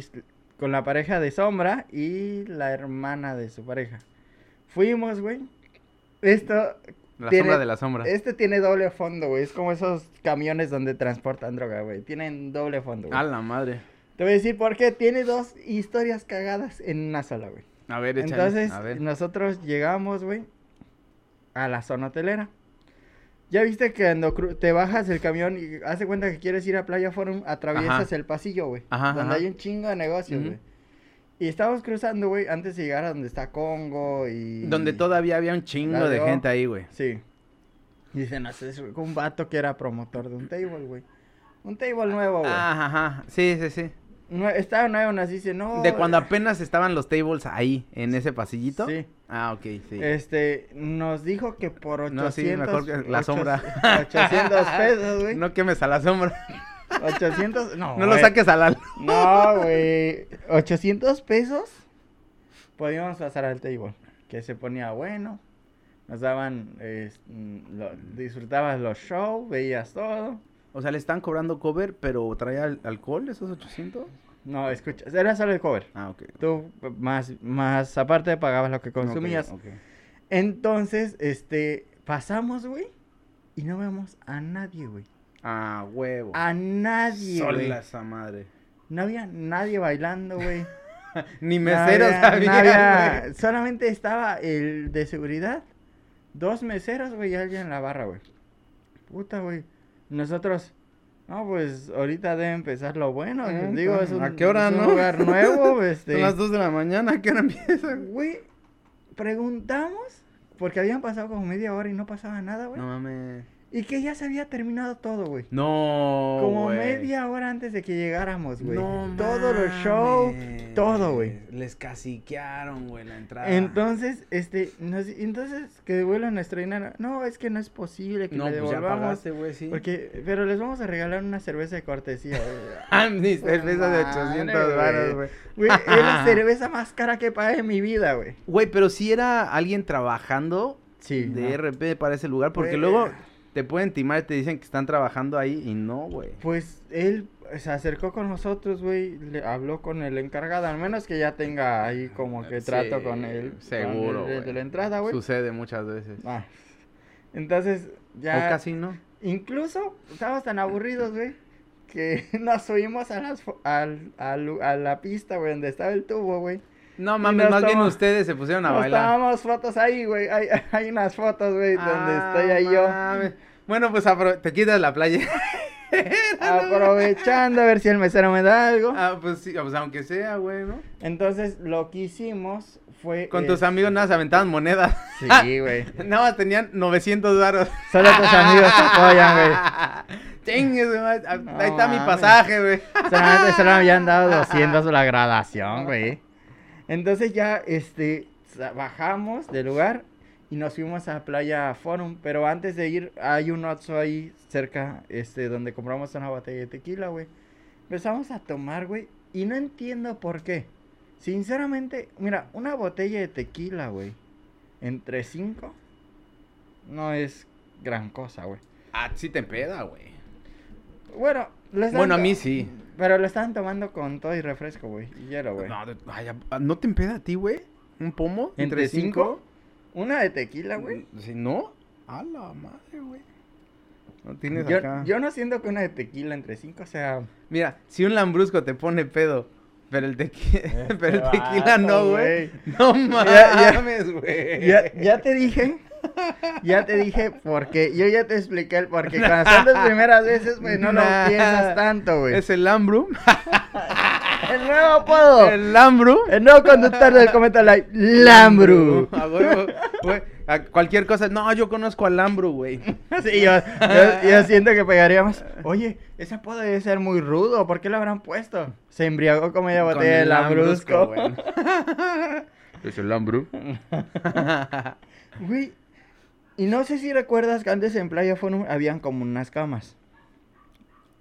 con la pareja de Sombra y la hermana de su pareja. Fuimos, güey. Esto La tiene- sombra de la sombra. Este tiene doble fondo, güey. Es como esos camiones donde transportan droga, güey. Tienen doble fondo, güey. A la madre. Te voy a decir por qué. Tiene dos historias cagadas en una sola, güey. A ver, échale. Entonces, a ver. nosotros llegamos, güey, a la zona hotelera. Ya viste que cuando te bajas del camión y hace cuenta que quieres ir a Playa Forum, atraviesas Ajá. el pasillo, güey. Ajá, Donde ajá. hay un chingo de negocios, güey. Y estábamos cruzando, güey, antes de llegar a donde está Congo y... Donde todavía había un chingo de gente ahí, güey. Sí. Dicen, "Hace eso", un vato que era promotor de un table, güey. Un table nuevo, güey. Ajá, ajá. Sí, sí, sí. Estaba nuevo, nos dice, no... De cuando apenas estaban los tables ahí, en ese pasillito. Sí. Ah, ok, sí. Este, nos dijo que por 800... No, sí, mejor que la sombra. 800 pesos, güey. No quemes a la sombra. 800, no, No lo saques a la luz. No, güey. 800 pesos. Podíamos pasar al table. Que se ponía bueno. Nos daban, mm, lo- disfrutabas los shows, veías todo. O sea, le están cobrando cover, pero traía al- alcohol esos 800. No, escucha, era solo el cover. Ah, ok. Tú más, más aparte pagabas lo que consumías. Ok, ok. Entonces, este, pasamos, güey, y no vemos a nadie, güey. Ah, huevo. A nadie. Sola esa madre. No había nadie bailando, güey. Ni meseros había, no había-. Solamente estaba el de seguridad, dos meseros, güey, y alguien en la barra, güey. Puta, güey. Nosotros, no, pues ahorita debe empezar lo bueno. Ah, digo, es un, ¿a qué hora, es un no? lugar nuevo, este. Son las 2 de la mañana, ¿a qué hora empieza? Güey, preguntamos, porque habían pasado como media hora y no pasaba nada, güey. No mames. Y que ya se había terminado todo, güey. No, Como güey. media hora antes de que llegáramos, güey. No Todos los shows, todo, güey. Les caciquearon, güey, la entrada. Entonces, este, nos- entonces que devuelvan nuestro dinero. No, es que no es posible que no, le pues devolvamos. pagaste, güey, sí. porque, pero les vamos a regalar una cerveza de cortesía, güey. Ah, cerveza de Madre, 800 varos, güey. Güey, es la cerveza más cara que pagué en mi vida, güey. Güey, pero si era alguien trabajando Sí. de no. RP para ese lugar, porque Güey. luego te pueden timar y te dicen que están trabajando ahí y no, güey. Pues él se acercó con nosotros, güey, le habló con el encargado, al menos que ya tenga ahí como que Sí, trato con él. con seguro, el de, la entrada, güey. Sucede muchas veces. Ah. Entonces, ya. O casi no. Incluso estábamos tan aburridos, güey, que nos subimos a, las, a la pista, güey, donde estaba el tubo, güey. No mames, más bien ustedes se pusieron a Nos bailar. tomamos fotos ahí, güey. Hay, hay unas fotos, güey, donde Ah, estoy ahí yo. mames. Bueno, pues te quitas la playa. Aprovechando a ver si el mesero me da algo. ah, pues sí, pues aunque sea, güey, ¿no? Entonces, lo que hicimos fue. Con eh, tus amigos nada se aventaban monedas. Sí, güey. Nada más tenían 900 varos. Solo tus amigos te apoyan, güey. Chingue su madre, ah, No Ahí está mi pasaje, güey. Solamente solo me habían dado 200 la graduación, güey. Entonces ya, este, bajamos del lugar y nos fuimos a Playa Forum. Pero antes de ir, hay un Oxxo ahí cerca, este, donde compramos una botella de tequila, güey. Empezamos a tomar, güey, y no entiendo por qué. Sinceramente, mira, una botella de tequila, güey, entre cinco, no es gran cosa, güey. Ah, sí te empeda, güey. Bueno, Bueno, a mí sí. Pero lo estaban tomando con todo y refresco, güey. Y hielo, güey. No, ay, ah, ¿no te empeda a ti, güey? ¿Un pomo? ¿Entre cinco? Una de tequila, güey. Si no, a la madre, güey. No tienes Yo, acá. yo no siento que una de tequila entre cinco sea. Mira, si un lambrusco te pone pedo, pero el, tequi- pero el tequila no, vato, güey. güey. No mames, güey. Ya, ya te dije. Ya te dije porque yo ya te expliqué el porque cuando son las primeras veces, güey, no Nah. lo piensas tanto, güey. Es el lambru. El nuevo apodo. El, El lambru. nuevo conductor del Cometa Live, Lambru. A huevo, güey. A cualquier cosa. No, yo conozco al lambru, güey. Sí, yo, yo, yo siento que pegaríamos. Oye, ese apodo debe ser muy rudo. ¿Por qué lo habrán puesto? Se embriagó con media Con botella de el Lambrusco. Es el lambru. Güey, y no sé si recuerdas que antes en Playa Forum habían como unas camas.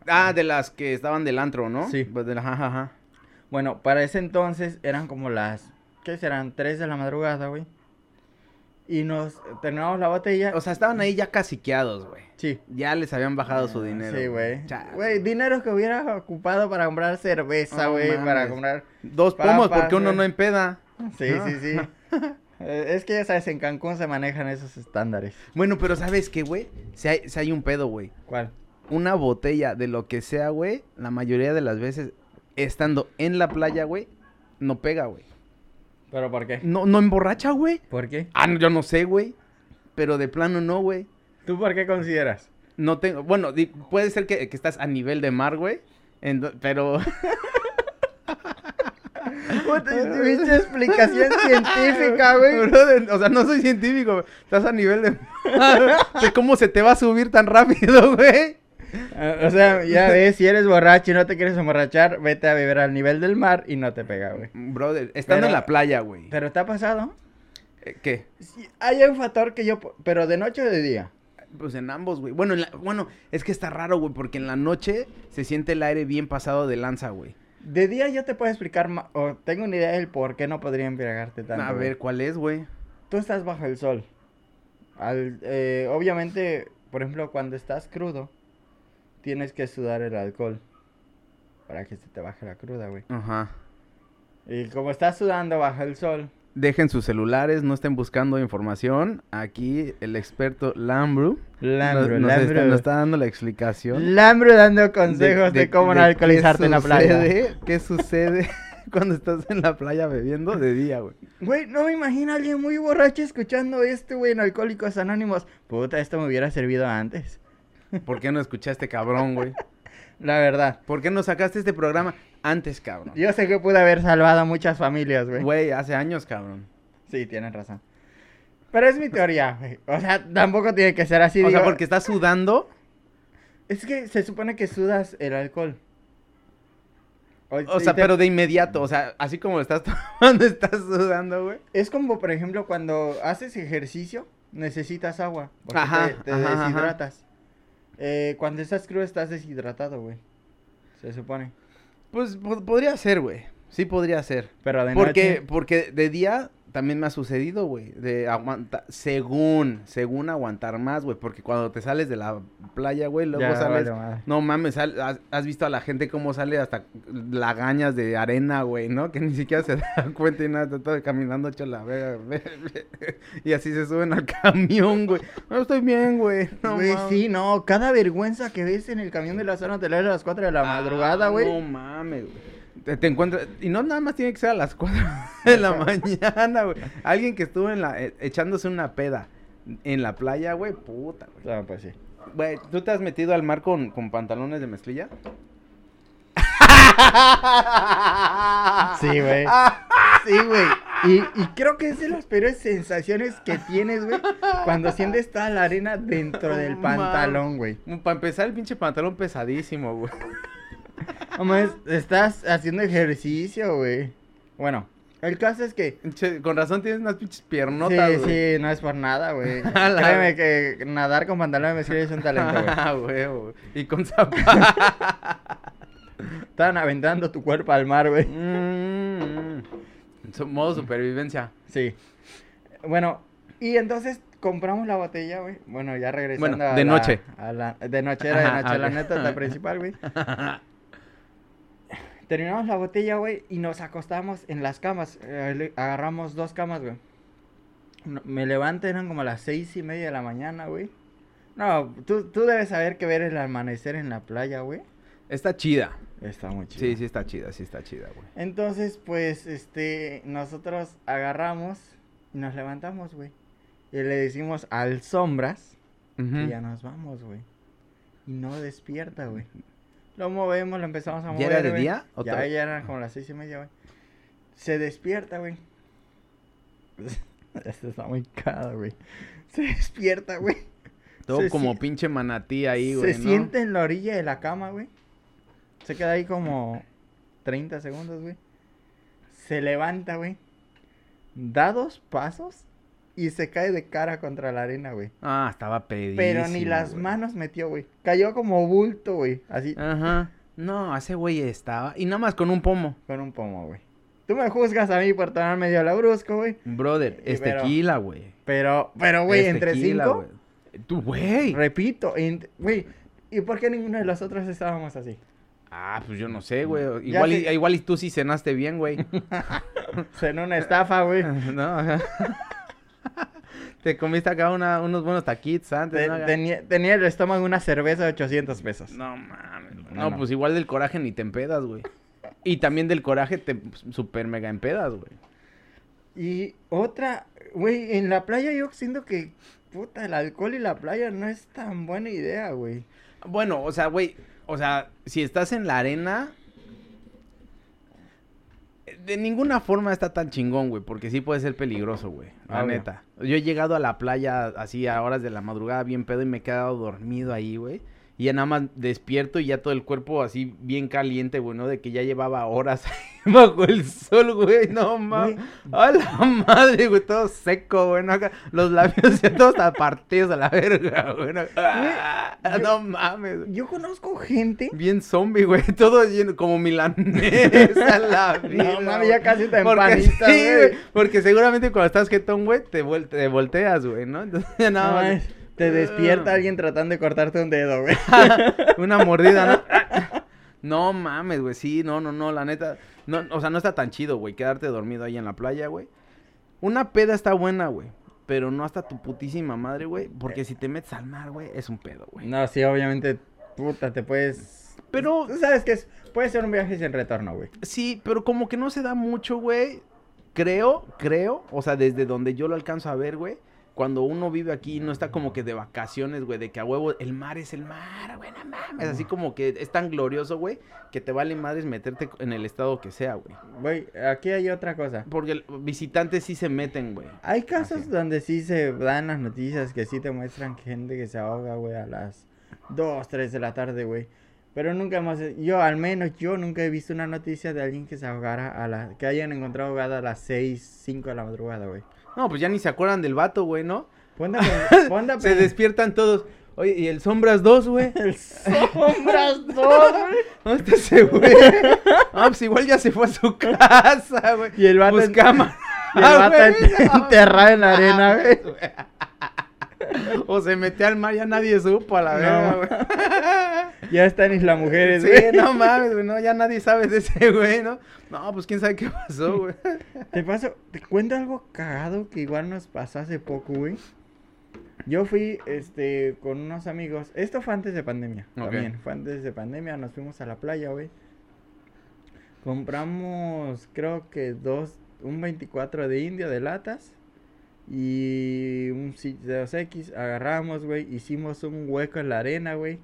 ah, de las que estaban del antro, ¿no? Sí. Pues de la ajá, ajá. Bueno, para ese entonces eran como las, ¿qué serán? 3 de la madrugada, güey. Y nos terminamos la botella. O sea, estaban ahí ya caciqueados, güey. sí. Ya les habían bajado su dinero. Sí, güey. Güey, dinero que hubiera ocupado para comprar cerveza, güey, para comprar... Dos pomos porque uno no empeda. Sí, sí, sí. Eh, es que ya sabes, en Cancún se manejan esos estándares. Bueno, pero ¿sabes qué, güey? Si hay, si hay un pedo, güey. ¿Cuál? Una botella de lo que sea, güey, la mayoría de las veces, estando en la playa, güey, no pega, güey. ¿Pero por qué? No, no emborracha, güey. ¿Por qué? Ah, no, yo no sé, güey. Pero de plano no, güey. ¿Tú por qué consideras? No tengo. Bueno, puede ser que, que estás a nivel de mar, güey. Pero. Pinche explicación científica, güey. O sea, no soy científico. güey. Estás a nivel de cómo se te va a subir tan rápido, güey. O sea, ya ves, si eres borracho y no te quieres emborrachar, vete a beber al nivel del mar y no te pega, güey. Brother, estando Pero- en la playa, güey. ¿Pero ha pasado? Eh, ¿Qué? Sí, hay un factor que yo... ¿Pero de noche o de día? Pues en ambos, güey. Bueno, en la- bueno, es que está raro, güey, porque en la noche se siente el aire bien pasado de lanza, güey. De día yo te puedo explicar, ma- o tengo una idea del por qué no podría embriagarte tanto. A güey. ver, ¿cuál es, güey? Tú estás bajo el sol. Al, eh, obviamente, por ejemplo, cuando estás crudo, tienes que sudar el alcohol para que se te baje la cruda, güey. Ajá. Y como estás sudando bajo el sol, Dejen sus celulares, no estén buscando información. Aquí el experto Lambru Lambro, nos, nos está, nos está dando la explicación. Lambro dando consejos de, cómo no alcoholizarte en la playa. ¿Qué sucede cuando estás en la playa bebiendo de día, güey? Güey, no me imagino a alguien muy borracho escuchando esto, güey, en Alcohólicos Anónimos. Puta, esto me hubiera servido antes. ¿Por qué no escuchaste, cabrón, güey? La verdad. ¿Por qué no sacaste este programa antes, cabrón? Yo sé que pude haber salvado a muchas familias, güey. Güey, hace años, cabrón. Sí, tienes razón. Pero es mi teoría, güey. O sea, tampoco tiene que ser así. o sea, porque estás sudando. Es que se supone que sudas el alcohol. O sea, pero de inmediato. O sea, así como lo estás tomando, estás sudando, güey. Es como, por ejemplo, cuando haces ejercicio, necesitas agua. Porque Ajá, te, te ajá, ajá. deshidratas. Eh, cuando estás crudo, estás deshidratado, güey. Se supone. Pues po- podría ser, güey. Sí podría ser. Pero de Porque, noche... porque de día también me ha sucedido, güey. De aguantar, según, según aguantar más, güey. Porque cuando te sales de la playa, güey, luego Ya, sales. vale. No mames, sal- has, has visto a la gente cómo sale hasta lagañas de arena, güey, ¿no? Que ni siquiera se da cuenta y nada, está todo caminando hecho la verga, ve- ve- Y así se suben al camión, güey. No estoy bien, güey. No, Güey, mames. sí, no. Cada vergüenza que ves en el camión de la zona hotelera a las 4 de la Ah, madrugada, güey. No mames, güey. Te, te encuentras, y no nada más tiene que ser a las 4 de la mañana, güey. Alguien que estuvo en la, eh, echándose una peda en la playa, güey, puta, güey. Ah, pues sí. Güey, ¿tú te has metido al mar con, con pantalones de mezclilla? Sí, güey. Sí, güey. Y, y creo que es de las peores sensaciones que tienes, güey, cuando sientes toda la arena dentro del pantalón, güey. Para empezar, el pinche pantalón pesadísimo, güey. Hombre, estás haciendo ejercicio, güey. Bueno, el caso es que... Pinche- Con razón tienes unas pinches piernotas, sí, güey. sí, no es por nada, güey. A la- Créeme que nadar con de mezclilla es un talento, güey. Ah. Y con zapatos. Estaban aventando tu cuerpo al mar, güey. Mm, su- modo supervivencia. Sí. Bueno, y entonces compramos la botella, güey. Bueno, ya regresando Bueno, a de la- noche. a la- de noche era de Ajá, noche, la neta, la principal, güey. Terminamos la botella, güey, y nos acostamos en las camas. Eh, agarramos dos camas, güey. Me levanto, eran como las seis y media de la mañana, güey. No, tú, tú debes saber que ver el amanecer en la playa, güey. Está chida. Está muy chido. Sí, sí está chida, sí está chida, güey. Entonces, pues, este, nosotros agarramos y nos levantamos, güey. Y le decimos al sombras que ya nos vamos, güey. Y no despierta, güey. Lo movemos, lo empezamos a ¿Ya mover. era de güey. día o Ya, ya eran como las seis y media, güey. Se despierta, güey. Este está muy cagado, güey. Se despierta, güey. Todo Se como pinche manatí ahí, güey, Se ¿no? sienta en la orilla de la cama, güey. Se queda ahí como 30 segundos, güey. Se levanta, güey. Da dos pasos y se cae de cara contra la arena, güey. Ah, estaba pedísimo, Pero ni las güey. manos metió, güey. Cayó como bulto, güey. Así, Ajá. No, ese güey estaba. Y nada más con un pomo. con un pomo, güey. Tú me juzgas a mí por tomar medio labrusco, güey. Brother, es pero- tequila, güey. Pero, pero, güey, Es entre tequila, cinco. güey. Tú, güey. Repito, ent- güey. ¿Y por qué ninguno de los otros estábamos así? Ah, pues yo no sé, güey. Igual, y, sé- igual y tú sí cenaste bien, güey. En una estafa, güey. no, ajá. Te comiste acá una- unos buenos taquitos antes, Te- ¿no? tenía, tenía el estómago una cerveza de 800 pesos. No mames. güey. No, No, no. pues igual del coraje ni te empedas, güey. Y también del coraje te super mega empedas, güey. Y otra, güey, en la playa yo siento que, puta, el alcohol y la playa no es tan buena idea, güey. Bueno, o sea, güey, o sea, si estás en la arena, de ninguna forma está tan chingón, güey, porque sí puede ser peligroso, güey, la neta. Yo he llegado a la playa así a horas de la madrugada bien pedo y me he quedado dormido ahí, güey. Y ya nada más despierto y ya todo el cuerpo así bien caliente, güey, ¿no? De que ya llevaba horas bajo el sol, güey, no mames. A la madre, güey, todo seco, güey, ¿no? Los labios ya todos partidos a la verga, güey. ¿no? Ah, yo- no mames. Yo conozco gente. Bien zombie, güey. Todo lleno, como milanesa la vida. No, mami, ya casi te sí, güey. Porque seguramente cuando estás jetón, güey, te, vol- te volteas, güey, ¿no? Entonces, No, nada más. Te te despierta alguien tratando de cortarte un dedo, güey. Una mordida, ¿no? No mames, güey, sí, no, no, no, la neta. No, o sea, no está tan chido, güey, quedarte dormido ahí en la playa, güey. Una peda está buena, güey. Pero no hasta tu putísima madre, güey. Porque si te metes al mar, güey, es un pedo, güey. No, sí, obviamente, puta, te puedes... Pero, sabes que es... puede ser un viaje sin retorno, güey. sí, pero como que no se da mucho, güey. Creo, creo, o sea, desde donde yo lo alcanzo a ver, güey. Cuando uno vive aquí no está como que de vacaciones, güey, de que a huevo el mar es el mar, güey, no mames. Así como que es tan glorioso, güey, que te vale madres meterte en el estado que sea, güey. Güey, aquí hay otra cosa. Porque visitantes sí se meten, güey. Hay casos Así. donde sí se dan las noticias que sí te muestran gente que se ahoga, güey, a las 2, 3 de la tarde, güey. Pero nunca más, yo al menos yo nunca he visto una noticia de alguien que se ahogara a la, que hayan encontrado ahogada a las 6, 5 de la madrugada, güey. No, pues ya ni se acuerdan del vato, güey, ¿no? Ponte a pen- ponte a Se despiertan todos. Oye, ¿y el Sombras 2, güey? El sombras 2, güey. ¿Dónde está ese güey? Ah, pues igual ya se fue a su casa, güey. Y el vato Pues en- cámara. y el vato güey, ent- no enterrado en la arena, güey. O se metió al mar, ya nadie supo a la No. verga, güey. Ya están isla mujeres, Sí, güey. no mames, güey, no, ya nadie sabe de ese güey, ¿no? No, pues quién sabe qué pasó, güey. Te paso, te cuento algo cagado que igual nos pasó hace poco, güey. Yo fui, este, con unos amigos. Esto fue antes de pandemia. También, fue antes de pandemia. Nos fuimos a la playa, güey. Compramos, creo que dos, un 24 de indio de latas. Y un 2X. Agarramos, güey. Hicimos un hueco en la arena, güey.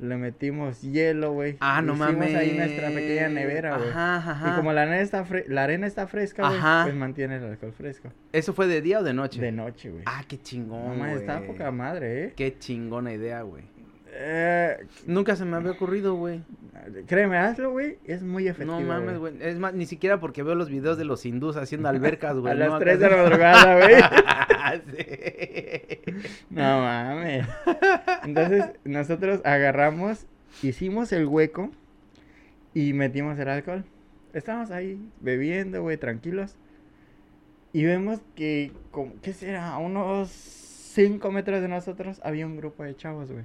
Le metimos hielo, güey. Ah, no Hicimos mames. ahí nuestra pequeña nevera, güey. Ajá, ajá. Y como la arena está, fre- la arena está fresca, güey, pues mantiene el alcohol fresco. ¿Eso fue de día o de noche? De noche, güey. Ah, qué chingón, no mames, está güey. poca madre, ¿eh? Qué chingona idea, güey. Eh, Nunca se me había ocurrido, güey. Créeme, hazlo, güey. Es muy efectivo. No mames, güey. Es más, ni siquiera porque veo los videos de los hindús haciendo albercas, güey. A las ¿no? 3 de la madrugada, güey. Sí. No mames. Entonces, nosotros agarramos, hicimos el hueco y metimos el alcohol. Estábamos ahí bebiendo, güey, tranquilos. Y vemos que, como, ¿qué será? A unos 5 metros de nosotros había un grupo de chavos, güey.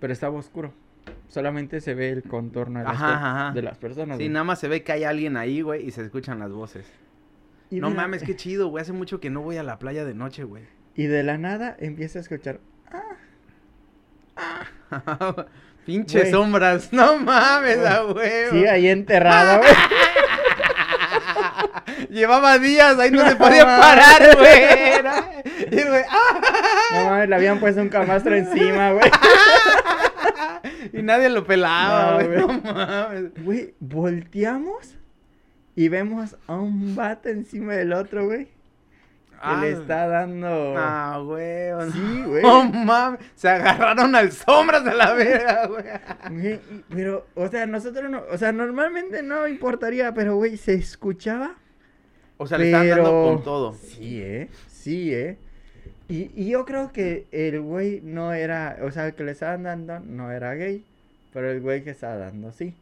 Pero estaba oscuro. Solamente se ve el contorno de las, Ajá, per- ajá. de las personas. Sí, güey. nada más se ve que hay alguien ahí, güey, y se escuchan las voces. Y no la- mames, qué chido, güey. Hace mucho que no voy a la playa de noche, güey. Y de la nada empieza a escuchar. Pinches Güey. sombras. No mames, Güey. Sí, ahí enterrado, güey. Llevaba días, ahí no se podía parar, güey. Era- Y güey, ¡ah! No mames, le habían puesto un camastro encima, güey. Y nadie lo pelaba, güey. No, mames. Güey, volteamos y vemos a un vato encima del otro, güey. Que Ah, le está dando. Ah, güey. no. Sí, güey. No mames. Se agarraron al sombras de la verga, güey. Pero, o sea, nosotros no. O sea, normalmente no importaría, pero, güey, se escuchaba. O sea, le están dando con todo. Sí, eh. Sí, eh. Y, y yo creo que el güey no era. O sea, el que le estaban dando no era gay. Pero el güey que estaba dando sí.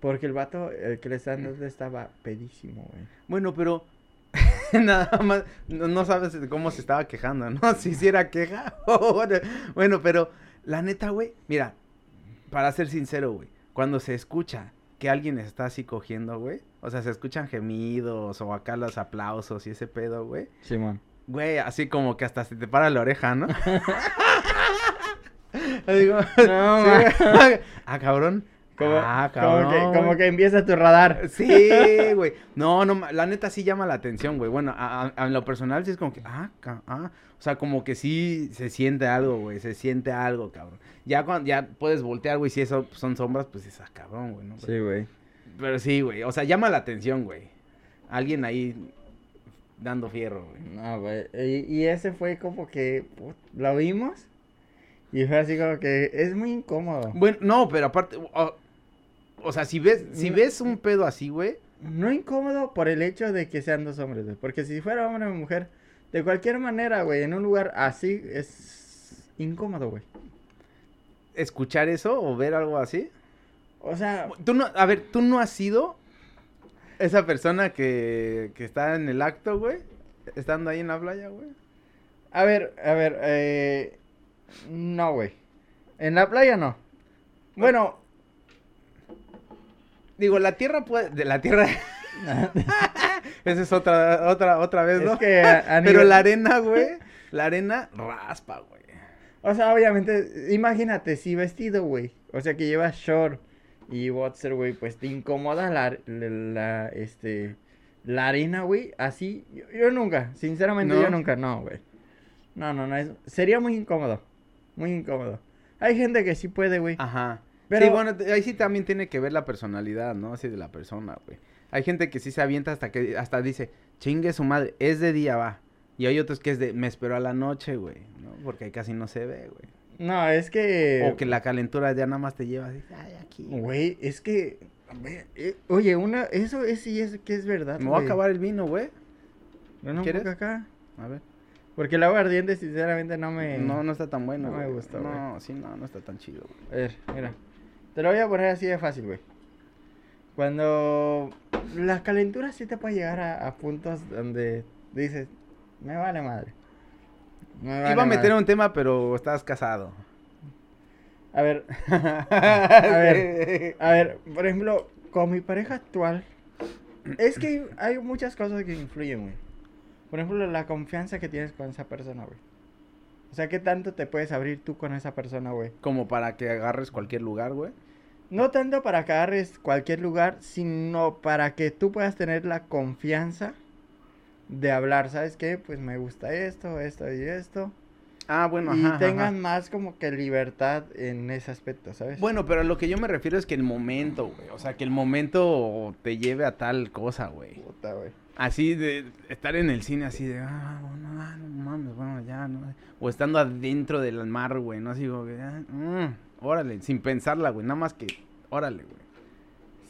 Porque el vato, el que le estaban dando estaba pedísimo, güey. Bueno, pero nada más, no, no sabes cómo se estaba quejando, ¿no? Si hiciera queja. bueno, pero la neta, güey, mira, para ser sincero, güey, cuando se escucha que alguien está así cogiendo, güey, o sea, se escuchan gemidos o acá los aplausos y ese pedo, güey, Simón. güey, así como que hasta se te para la oreja, ¿no? Digo, No, sí, ah, cabrón. Como, ah, como que, como que empieza tu radar. Sí, güey. No, no, la neta sí llama la atención, güey. Bueno, a, a- a lo personal sí es como que, ah, ah. O sea, como que sí se siente algo, güey. Se siente algo, cabrón. Ya cuando ya puedes voltear, güey, si eso son sombras, pues es ah, cabrón, güey, ¿no? Sí, güey. Pero sí, güey. O sea, llama la atención, güey. Alguien ahí dando fierro, güey. No, güey. Y, y ese fue como que put- lo vimos. Y fue así como que es muy incómodo. Bueno, no, pero aparte, o sea, si ves, si No. ves un pedo así, güey, No incómodo por el hecho de que sean dos hombres, güey. Porque si fuera hombre o mujer, de cualquier manera, güey, en un lugar así es incómodo, güey. escuchar eso o ver algo así. O sea, Tú no, a ver, tú no has sido esa persona que, que está en el acto, güey, estando ahí en la playa, güey. A ver, a ver, eh... No, güey. En la playa no. Bueno, Digo, la tierra puede. De la tierra. Esa es otra, otra, otra vez, ¿no? es que a, a Pero nivel- la arena, güey. La arena raspa, güey. O sea, obviamente, imagínate, si vestido, güey. O sea, que llevas short y boxer, güey, pues te incomoda la, la, la, este, la arena, güey. Así, yo, yo nunca, sinceramente, ¿No? yo nunca, no, güey. No, no, no, es- sería muy incómodo, muy incómodo. Hay gente que sí puede, güey. Ajá. Pero- Sí, bueno, ahí sí también tiene que ver la personalidad, ¿no? Así de la persona, güey. Hay gente que sí se avienta hasta que, hasta dice, chingue su madre, es de día, va. Y hay otros que es de, me espero a la noche, güey, ¿no? Porque ahí casi no se ve, güey. No, es que... O que la calentura ya nada más te lleva así, ay, aquí. güey. Es que... eh, Oye, una, eso es, sí es que es verdad, Me voy a acabar el vino, güey. Un ¿Quieres? acá. A ver. Porque el agua ardiente, sinceramente, no me... No, no está tan bueno, no me güey. gustó, No, sí, no, no está tan chido, güey. A ver, mira. Te lo voy a poner así de fácil, güey. Cuando la calentura sí te puede llegar a, a puntos donde dices, me vale madre. Me vale Iba a meter madre". un tema, pero estás casado. A ver, a ver. a ver, por ejemplo, con mi pareja actual, es que hay muchas cosas que influyen, güey. Por ejemplo, la confianza que tienes con esa persona, güey. O sea, ¿qué tanto te puedes abrir tú con esa persona, güey? Como para que agarres cualquier lugar, güey. No tanto para que agarres cualquier lugar, sino para que tú puedas tener la confianza de hablar, ¿sabes qué? Pues me gusta esto, esto y esto. Ah, bueno, y ajá, tengan ajá. más como que libertad en ese aspecto, ¿sabes? Bueno, pero a lo que yo me refiero es que el momento, güey. O sea, que el momento te lleve a tal cosa, güey. Puta, güey. Así de estar en el cine, así de, ah, bueno, ah, no mames, bueno, ya, no. O estando adentro del mar, güey, ¿no? Así como que, ah, mm, órale, sin pensarla, güey. Nada más que, órale, güey.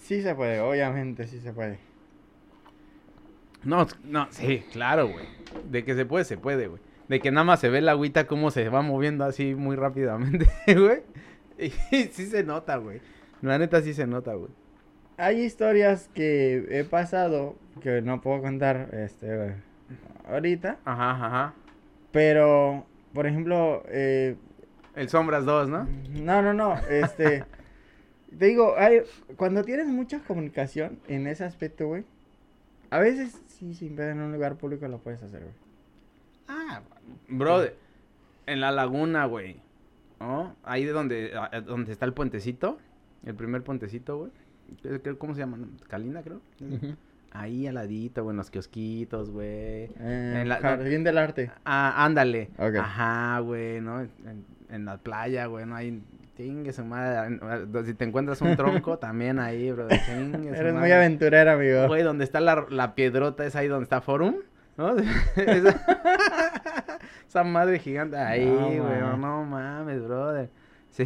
Sí se puede, obviamente sí se puede. No, no, sí, claro, güey. De que se puede, se puede, güey. De que nada más se ve la agüita cómo se va moviendo así muy rápidamente, güey. Y sí se nota, güey. La neta sí se nota, güey. Hay historias que he pasado que no puedo contar este ahorita, Ajá, ajá. pero por ejemplo, eh, El Sombras 2, ¿no? No, no, no, este... te digo, hay, cuando tienes mucha comunicación en ese aspecto, güey, a veces sí, sin ver en un lugar público lo puedes hacer, güey. Ah, brother. En la laguna, güey. ¿No? Ahí de donde, donde está el puentecito. El primer puentecito, güey. ¿Qué- qué- ¿Cómo se llama? ¿Calina, creo? Ahí al ladito, güey, en los kiosquitos, güey. Eh, En la- Jardín del Arte. Ah, ándale. Ok. Ajá, güey, ¿no? En, en la playa, güey, ¿no? Ahí, chingue su madre. Si te encuentras un tronco, también ahí, bro. Chingue Eres muy madre. aventurero, amigo. Güey, donde está la, la piedrota, es ahí donde está Forum, ¿no? esa, esa madre gigante. Ahí, güey, no, mames, brother. Sí.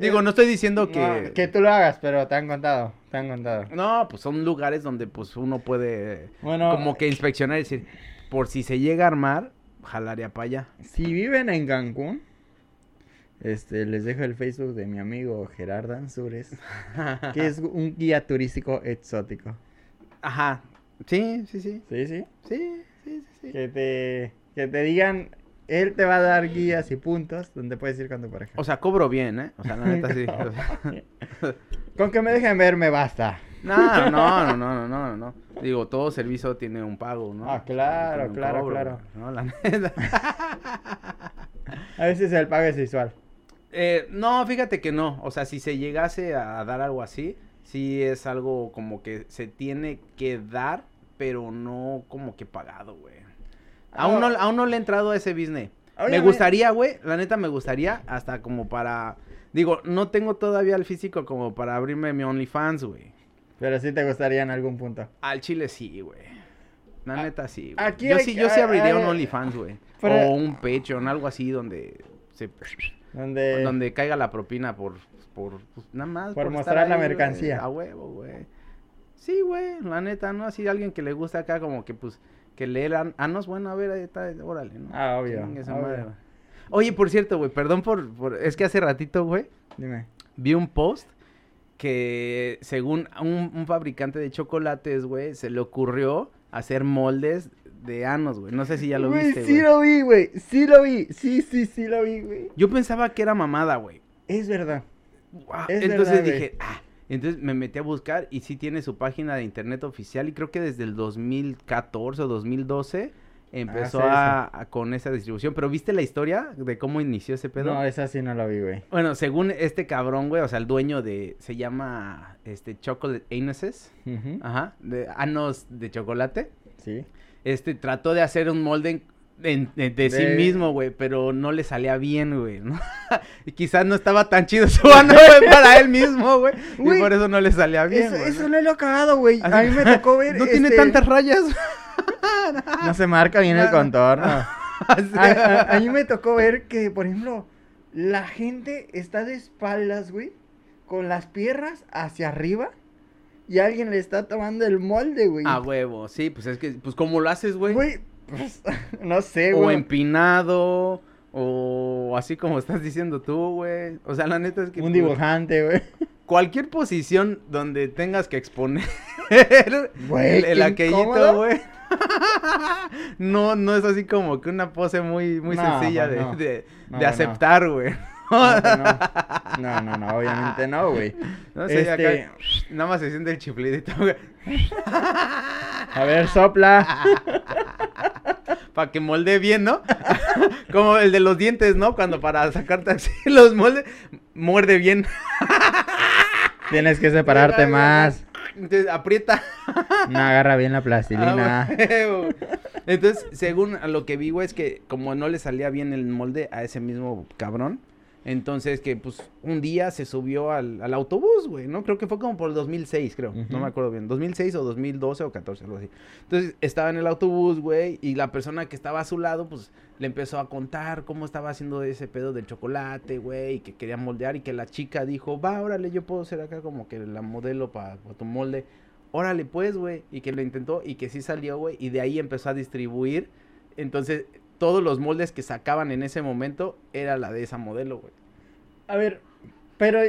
Digo, no estoy diciendo que... No, que tú lo hagas, pero te han contado, te han contado. No, pues son lugares donde pues uno puede Bueno, como que inspeccionar y decir, por si se llega a armar, jalaría para allá. si viven en Cancún, este, les dejo el Facebook de mi amigo Gerardo Ansures, que es un guía turístico exótico. Ajá. Sí, sí, sí. Sí, sí. Sí, sí, sí, sí. Que te, que te digan, él te va a dar guías y puntos donde puedes ir con tu pareja. O sea, cobro bien, ¿eh? O sea, la neta sí. Con que me dejen ver me basta. No, no, no, no, no, no, no. Digo, todo servicio tiene un pago, ¿no? Ah, claro, claro, claro. No, la neta. A veces el pago es visual. Eh, no, fíjate que no. O sea, si se llegase a dar algo así, sí es algo como que se tiene que dar, pero no como que pagado, güey. Aún no, aún no le he entrado a ese business. Me gustaría, güey, la neta me gustaría, hasta como para... Digo, no tengo todavía el físico como para abrirme mi OnlyFans, güey. Pero sí te gustaría en algún punto. Al chile sí, güey. La A- neta sí, güey. aquí Yo hay sí, yo sí hay- abriría un OnlyFans, güey. O un Patreon, algo así donde se... Donde... donde caiga la propina por... por pues, nada más. Por estar mostrar la mercancía. A huevo, güey. Sí, güey, la neta, ¿no? Así alguien que le gusta acá como que, pues, que leer an- anos, bueno, a ver, ahí está, órale, ¿no? Ah, obvio, madre. Oye, por cierto, güey, perdón por, por... Es que hace ratito, güey, Dime. vi un post que según un, un fabricante de chocolates, güey, se le ocurrió hacer moldes de Anos, güey. No sé si ya lo Güey, viste, sí güey. lo vi, güey. Sí lo vi. Sí, sí, sí lo vi, güey. Yo pensaba que era mamada, güey. Es verdad. Es Entonces verdad, dije, ah. Entonces me metí a buscar y sí tiene su página de internet oficial y creo que desde el 2014 o 2012 empezó sí, a, a- con esa distribución. Pero ¿viste la historia de cómo inició ese pedo? No, esa sí no lo vi, güey. Bueno, según este cabrón, güey, o sea, el dueño de, se llama, este, Chocolate Anuses, Ujú, ajá, de anos de chocolate. Sí. Este, trató de hacer un molde de, de sí mismo, güey, pero no le salía bien, güey, ¿no? y quizás no estaba tan chido su ano, güey, para él mismo, güey, y por eso no le salía bien, Eso, eso ¿no? lo he cagado, güey. A mí me tocó ver. No tiene este, tantas rayas. No se marca bien el No. contorno. Así- A, a- a mí me tocó ver que, por ejemplo, la gente está de espaldas, güey, con las piernas hacia arriba y alguien le está tomando el molde, güey. A huevo, sí, pues es que, pues, ¿cómo lo haces, güey? Güey, pues, no sé, O güey. empinado, o así como estás diciendo tú, güey. O sea, la neta es que... Un dibujante, güey. Cualquier posición donde tengas que exponer Güey, el, el aquellito, güey. no, no es así como que una pose muy, muy No, sencilla de, no. de, No, de no. aceptar, güey. No, no. no, no, no, obviamente no, güey. No sé, Este- acá nada más se siente el chiflidito, güey. A ver, sopla. Para que molde bien, ¿no? Como el de los dientes, ¿no? Cuando para sacarte así los moldes, muerde bien. Tienes que separarte más. Entonces aprieta. No agarra bien la plastilina. Ah. Entonces, según a lo que vi, güey, es que como no le salía bien el molde a ese mismo cabrón, entonces que pues un día se subió al, al autobús, güey, ¿no? Creo que fue como por el 2006, creo, no me acuerdo bien, 2006 o 2012 o 14, algo así. Entonces estaba en el autobús, güey, y la persona que estaba a su lado, pues le empezó a contar cómo estaba haciendo ese pedo del chocolate, güey, y que quería moldear y que la chica dijo, va, órale, yo puedo ser acá como que la modelo para tu molde. Órale, pues, güey. Y que lo intentó y que sí salió, güey. Y de ahí empezó a distribuir. Entonces, todos los moldes que sacaban en ese momento era la de esa modelo, güey. A ver, pero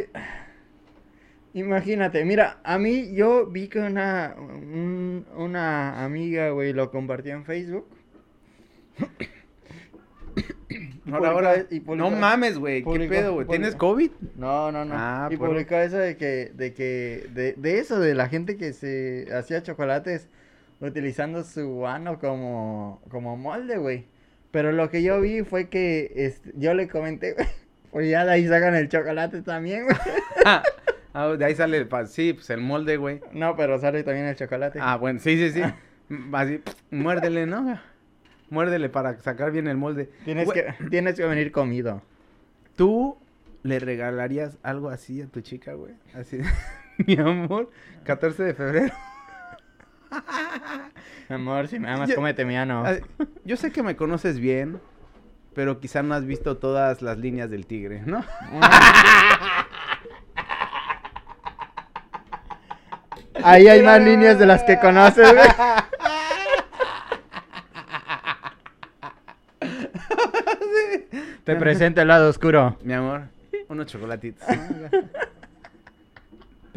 imagínate, mira, a mí yo vi que una un- una amiga, güey, lo compartió en Facebook. Y Ahora, publicó- ahora. y No mames, güey. ¿Qué pedo, güey? ¿Tienes. COVID? No, no, no. Ah, y por- publicó eso de que de que de, de eso de la gente que se hacía chocolates utilizando su ano como como molde, güey. Pero lo que yo vi fue que este, yo le comenté, pues ya de ahí sacan el chocolate también, güey. Ah, de ahí sale el... pa- Sí, pues el molde, güey. No, pero sale también el chocolate. Ah, bueno, sí, sí, sí. Mm, Así, muérdele, ¿no? Muérdele para sacar bien el molde. tienes Güey, que tienes que venir comido. ¿Tú le regalarías algo así a tu chica, güey? Así, mi amor, 14 de febrero. Mi amor, si me amas, Yo- cómete mi ano. Ah, Yo sé que me conoces bien, pero quizá no has visto todas las líneas del tigre, ¿no? Ahí hay más líneas de las que conoces, güey. Te presento el lado oscuro. Mi amor, unos chocolatitos.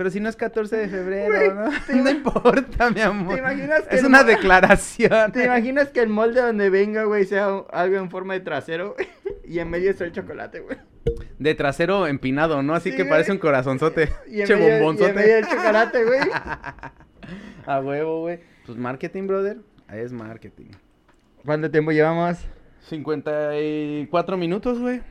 Pero si no es 14 de febrero, ¿no? No importa, mi amor. ¿Te imaginas que Es una declaración. ¿Te imaginas que el molde donde venga, güey, sea un- algo en forma de trasero y en medio está el chocolate, güey? De trasero empinado, ¿no? Así Sí, que güey. parece un corazonzote. Y en, che medio, y en bombonzote. medio el chocolate, güey. A huevo, güey. Pues marketing, brother. Ahí es marketing. ¿Cuánto tiempo llevamos? 54 minutos, güey.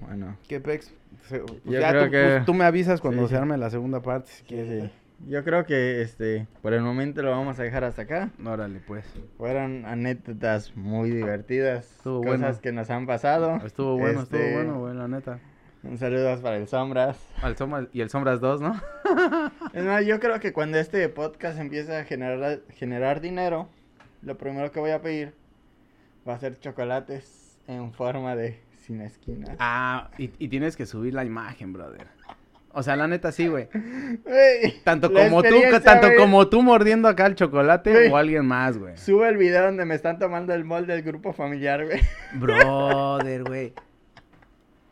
Bueno, ¿Qué pex? Pues Yo ya creo tú, que- pues, tú me avisas cuando Sí, se sí. arme la segunda parte, si sí, quieres. sí. Yo creo que, este, por el momento lo vamos a dejar hasta acá. Órale, pues. Fueron anécdotas muy divertidas. Estuvo cosas bueno. que nos han pasado. Estuvo bueno, Este, estuvo bueno, güey, la neta. Un saludo para el Sombras. Al Sombra- y el Sombras 2, ¿no? Es más, yo creo que cuando este podcast empiece a generar, generar dinero, lo primero que voy a pedir va a ser chocolates en forma de sin esquinas. Ah, y, y tienes que subir la imagen, brother. O sea, la neta sí, güey. Tanto la como tú, tanto como tú mordiendo acá el chocolate o alguien más, güey. Sube el video donde me están tomando el molde del grupo familiar, güey. Brother, güey.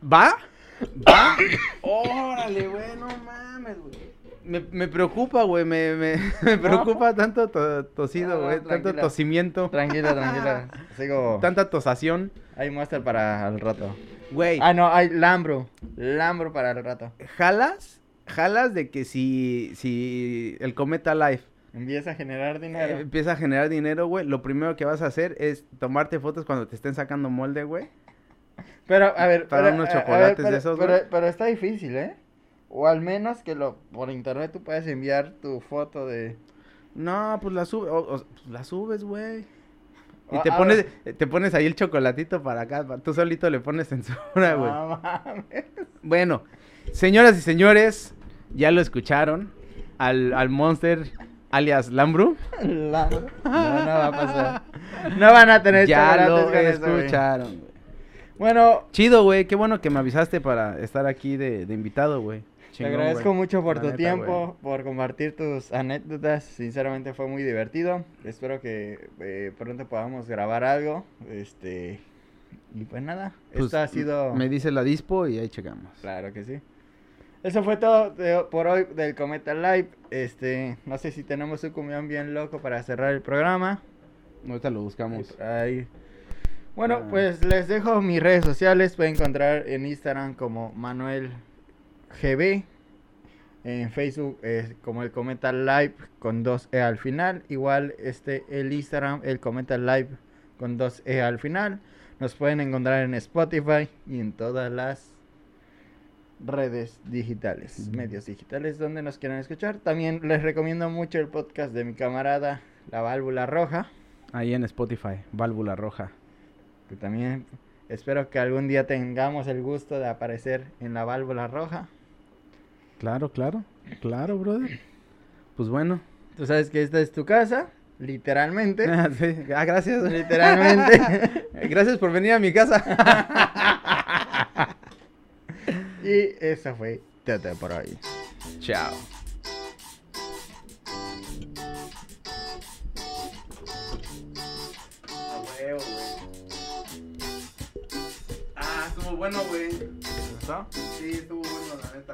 ¿Va? ¿Va? Órale, güey, no mames, güey. Me, me preocupa, güey, me, me, me preocupa tanto to- tosido, No, güey, tanto tosimiento, Tranquila, tranquila. Sigo. tanta tosación. Hay muestra para el rato. Güey, Ah, no, hay Lambro. Lambro para el rato. jalas, jalas de que si, si el Cometa Life Empieza a generar eh, dinero. empieza a generar dinero, güey, lo primero que vas a hacer es tomarte fotos cuando te estén sacando molde, güey. Pero, a ver, Para pero, unos ver, chocolates de esos, pero, güey. pero está difícil, ¿eh? O al menos que lo por internet tú puedes enviar tu foto de. No, pues la subes, pues la subes, güey. Y Ah, te a pones, ver. te pones ahí el chocolatito para acá, tú solito le pones censura, güey. No mames. Bueno, señoras y señores, ya lo escucharon. Al, al Monster, alias Lambru. Lambro. No, no va a pasar. No van a tener Ya lo con escucharon. güey. Bueno, Chido, güey. Qué bueno que me avisaste para estar aquí de, de invitado, güey. Te agradezco mucho por La tu neta, tiempo, por compartir tus anécdotas. Sinceramente fue muy divertido. Espero que eh, pronto podamos grabar algo. Este. Y pues nada, Pues, esto ha sido. Me dice la dispo y ahí checamos. Claro que sí. Eso fue todo de- por hoy del Cometa Live. Este, no sé si tenemos un camión bien loco para cerrar el programa. Ahorita lo buscamos. Ahí. Bueno, Ah. pues les dejo mis redes sociales. Pueden encontrar en Instagram como Manuel GB. En Facebook es como el Cometa Live con dos E al final. Igual este el Instagram, el Cometa Live con dos E al final. Nos pueden encontrar en Spotify y en todas las redes digitales, medios digitales donde nos quieran escuchar. También les recomiendo mucho el podcast de mi camarada La Válvula Roja. Ahí en Spotify, Válvula Roja. que también espero que algún día tengamos el gusto de aparecer en la válvula roja. Claro, claro. Claro, brother. Pues bueno. Tú sabes que esta es tu casa, literalmente. Ah, sí. Ah, gracias. literalmente. Gracias por venir a mi casa. y eso fue todo por hoy. Chao. A huevo, güey. Ah, estuvo bueno, güey. Sí, estuvo bueno, la neta.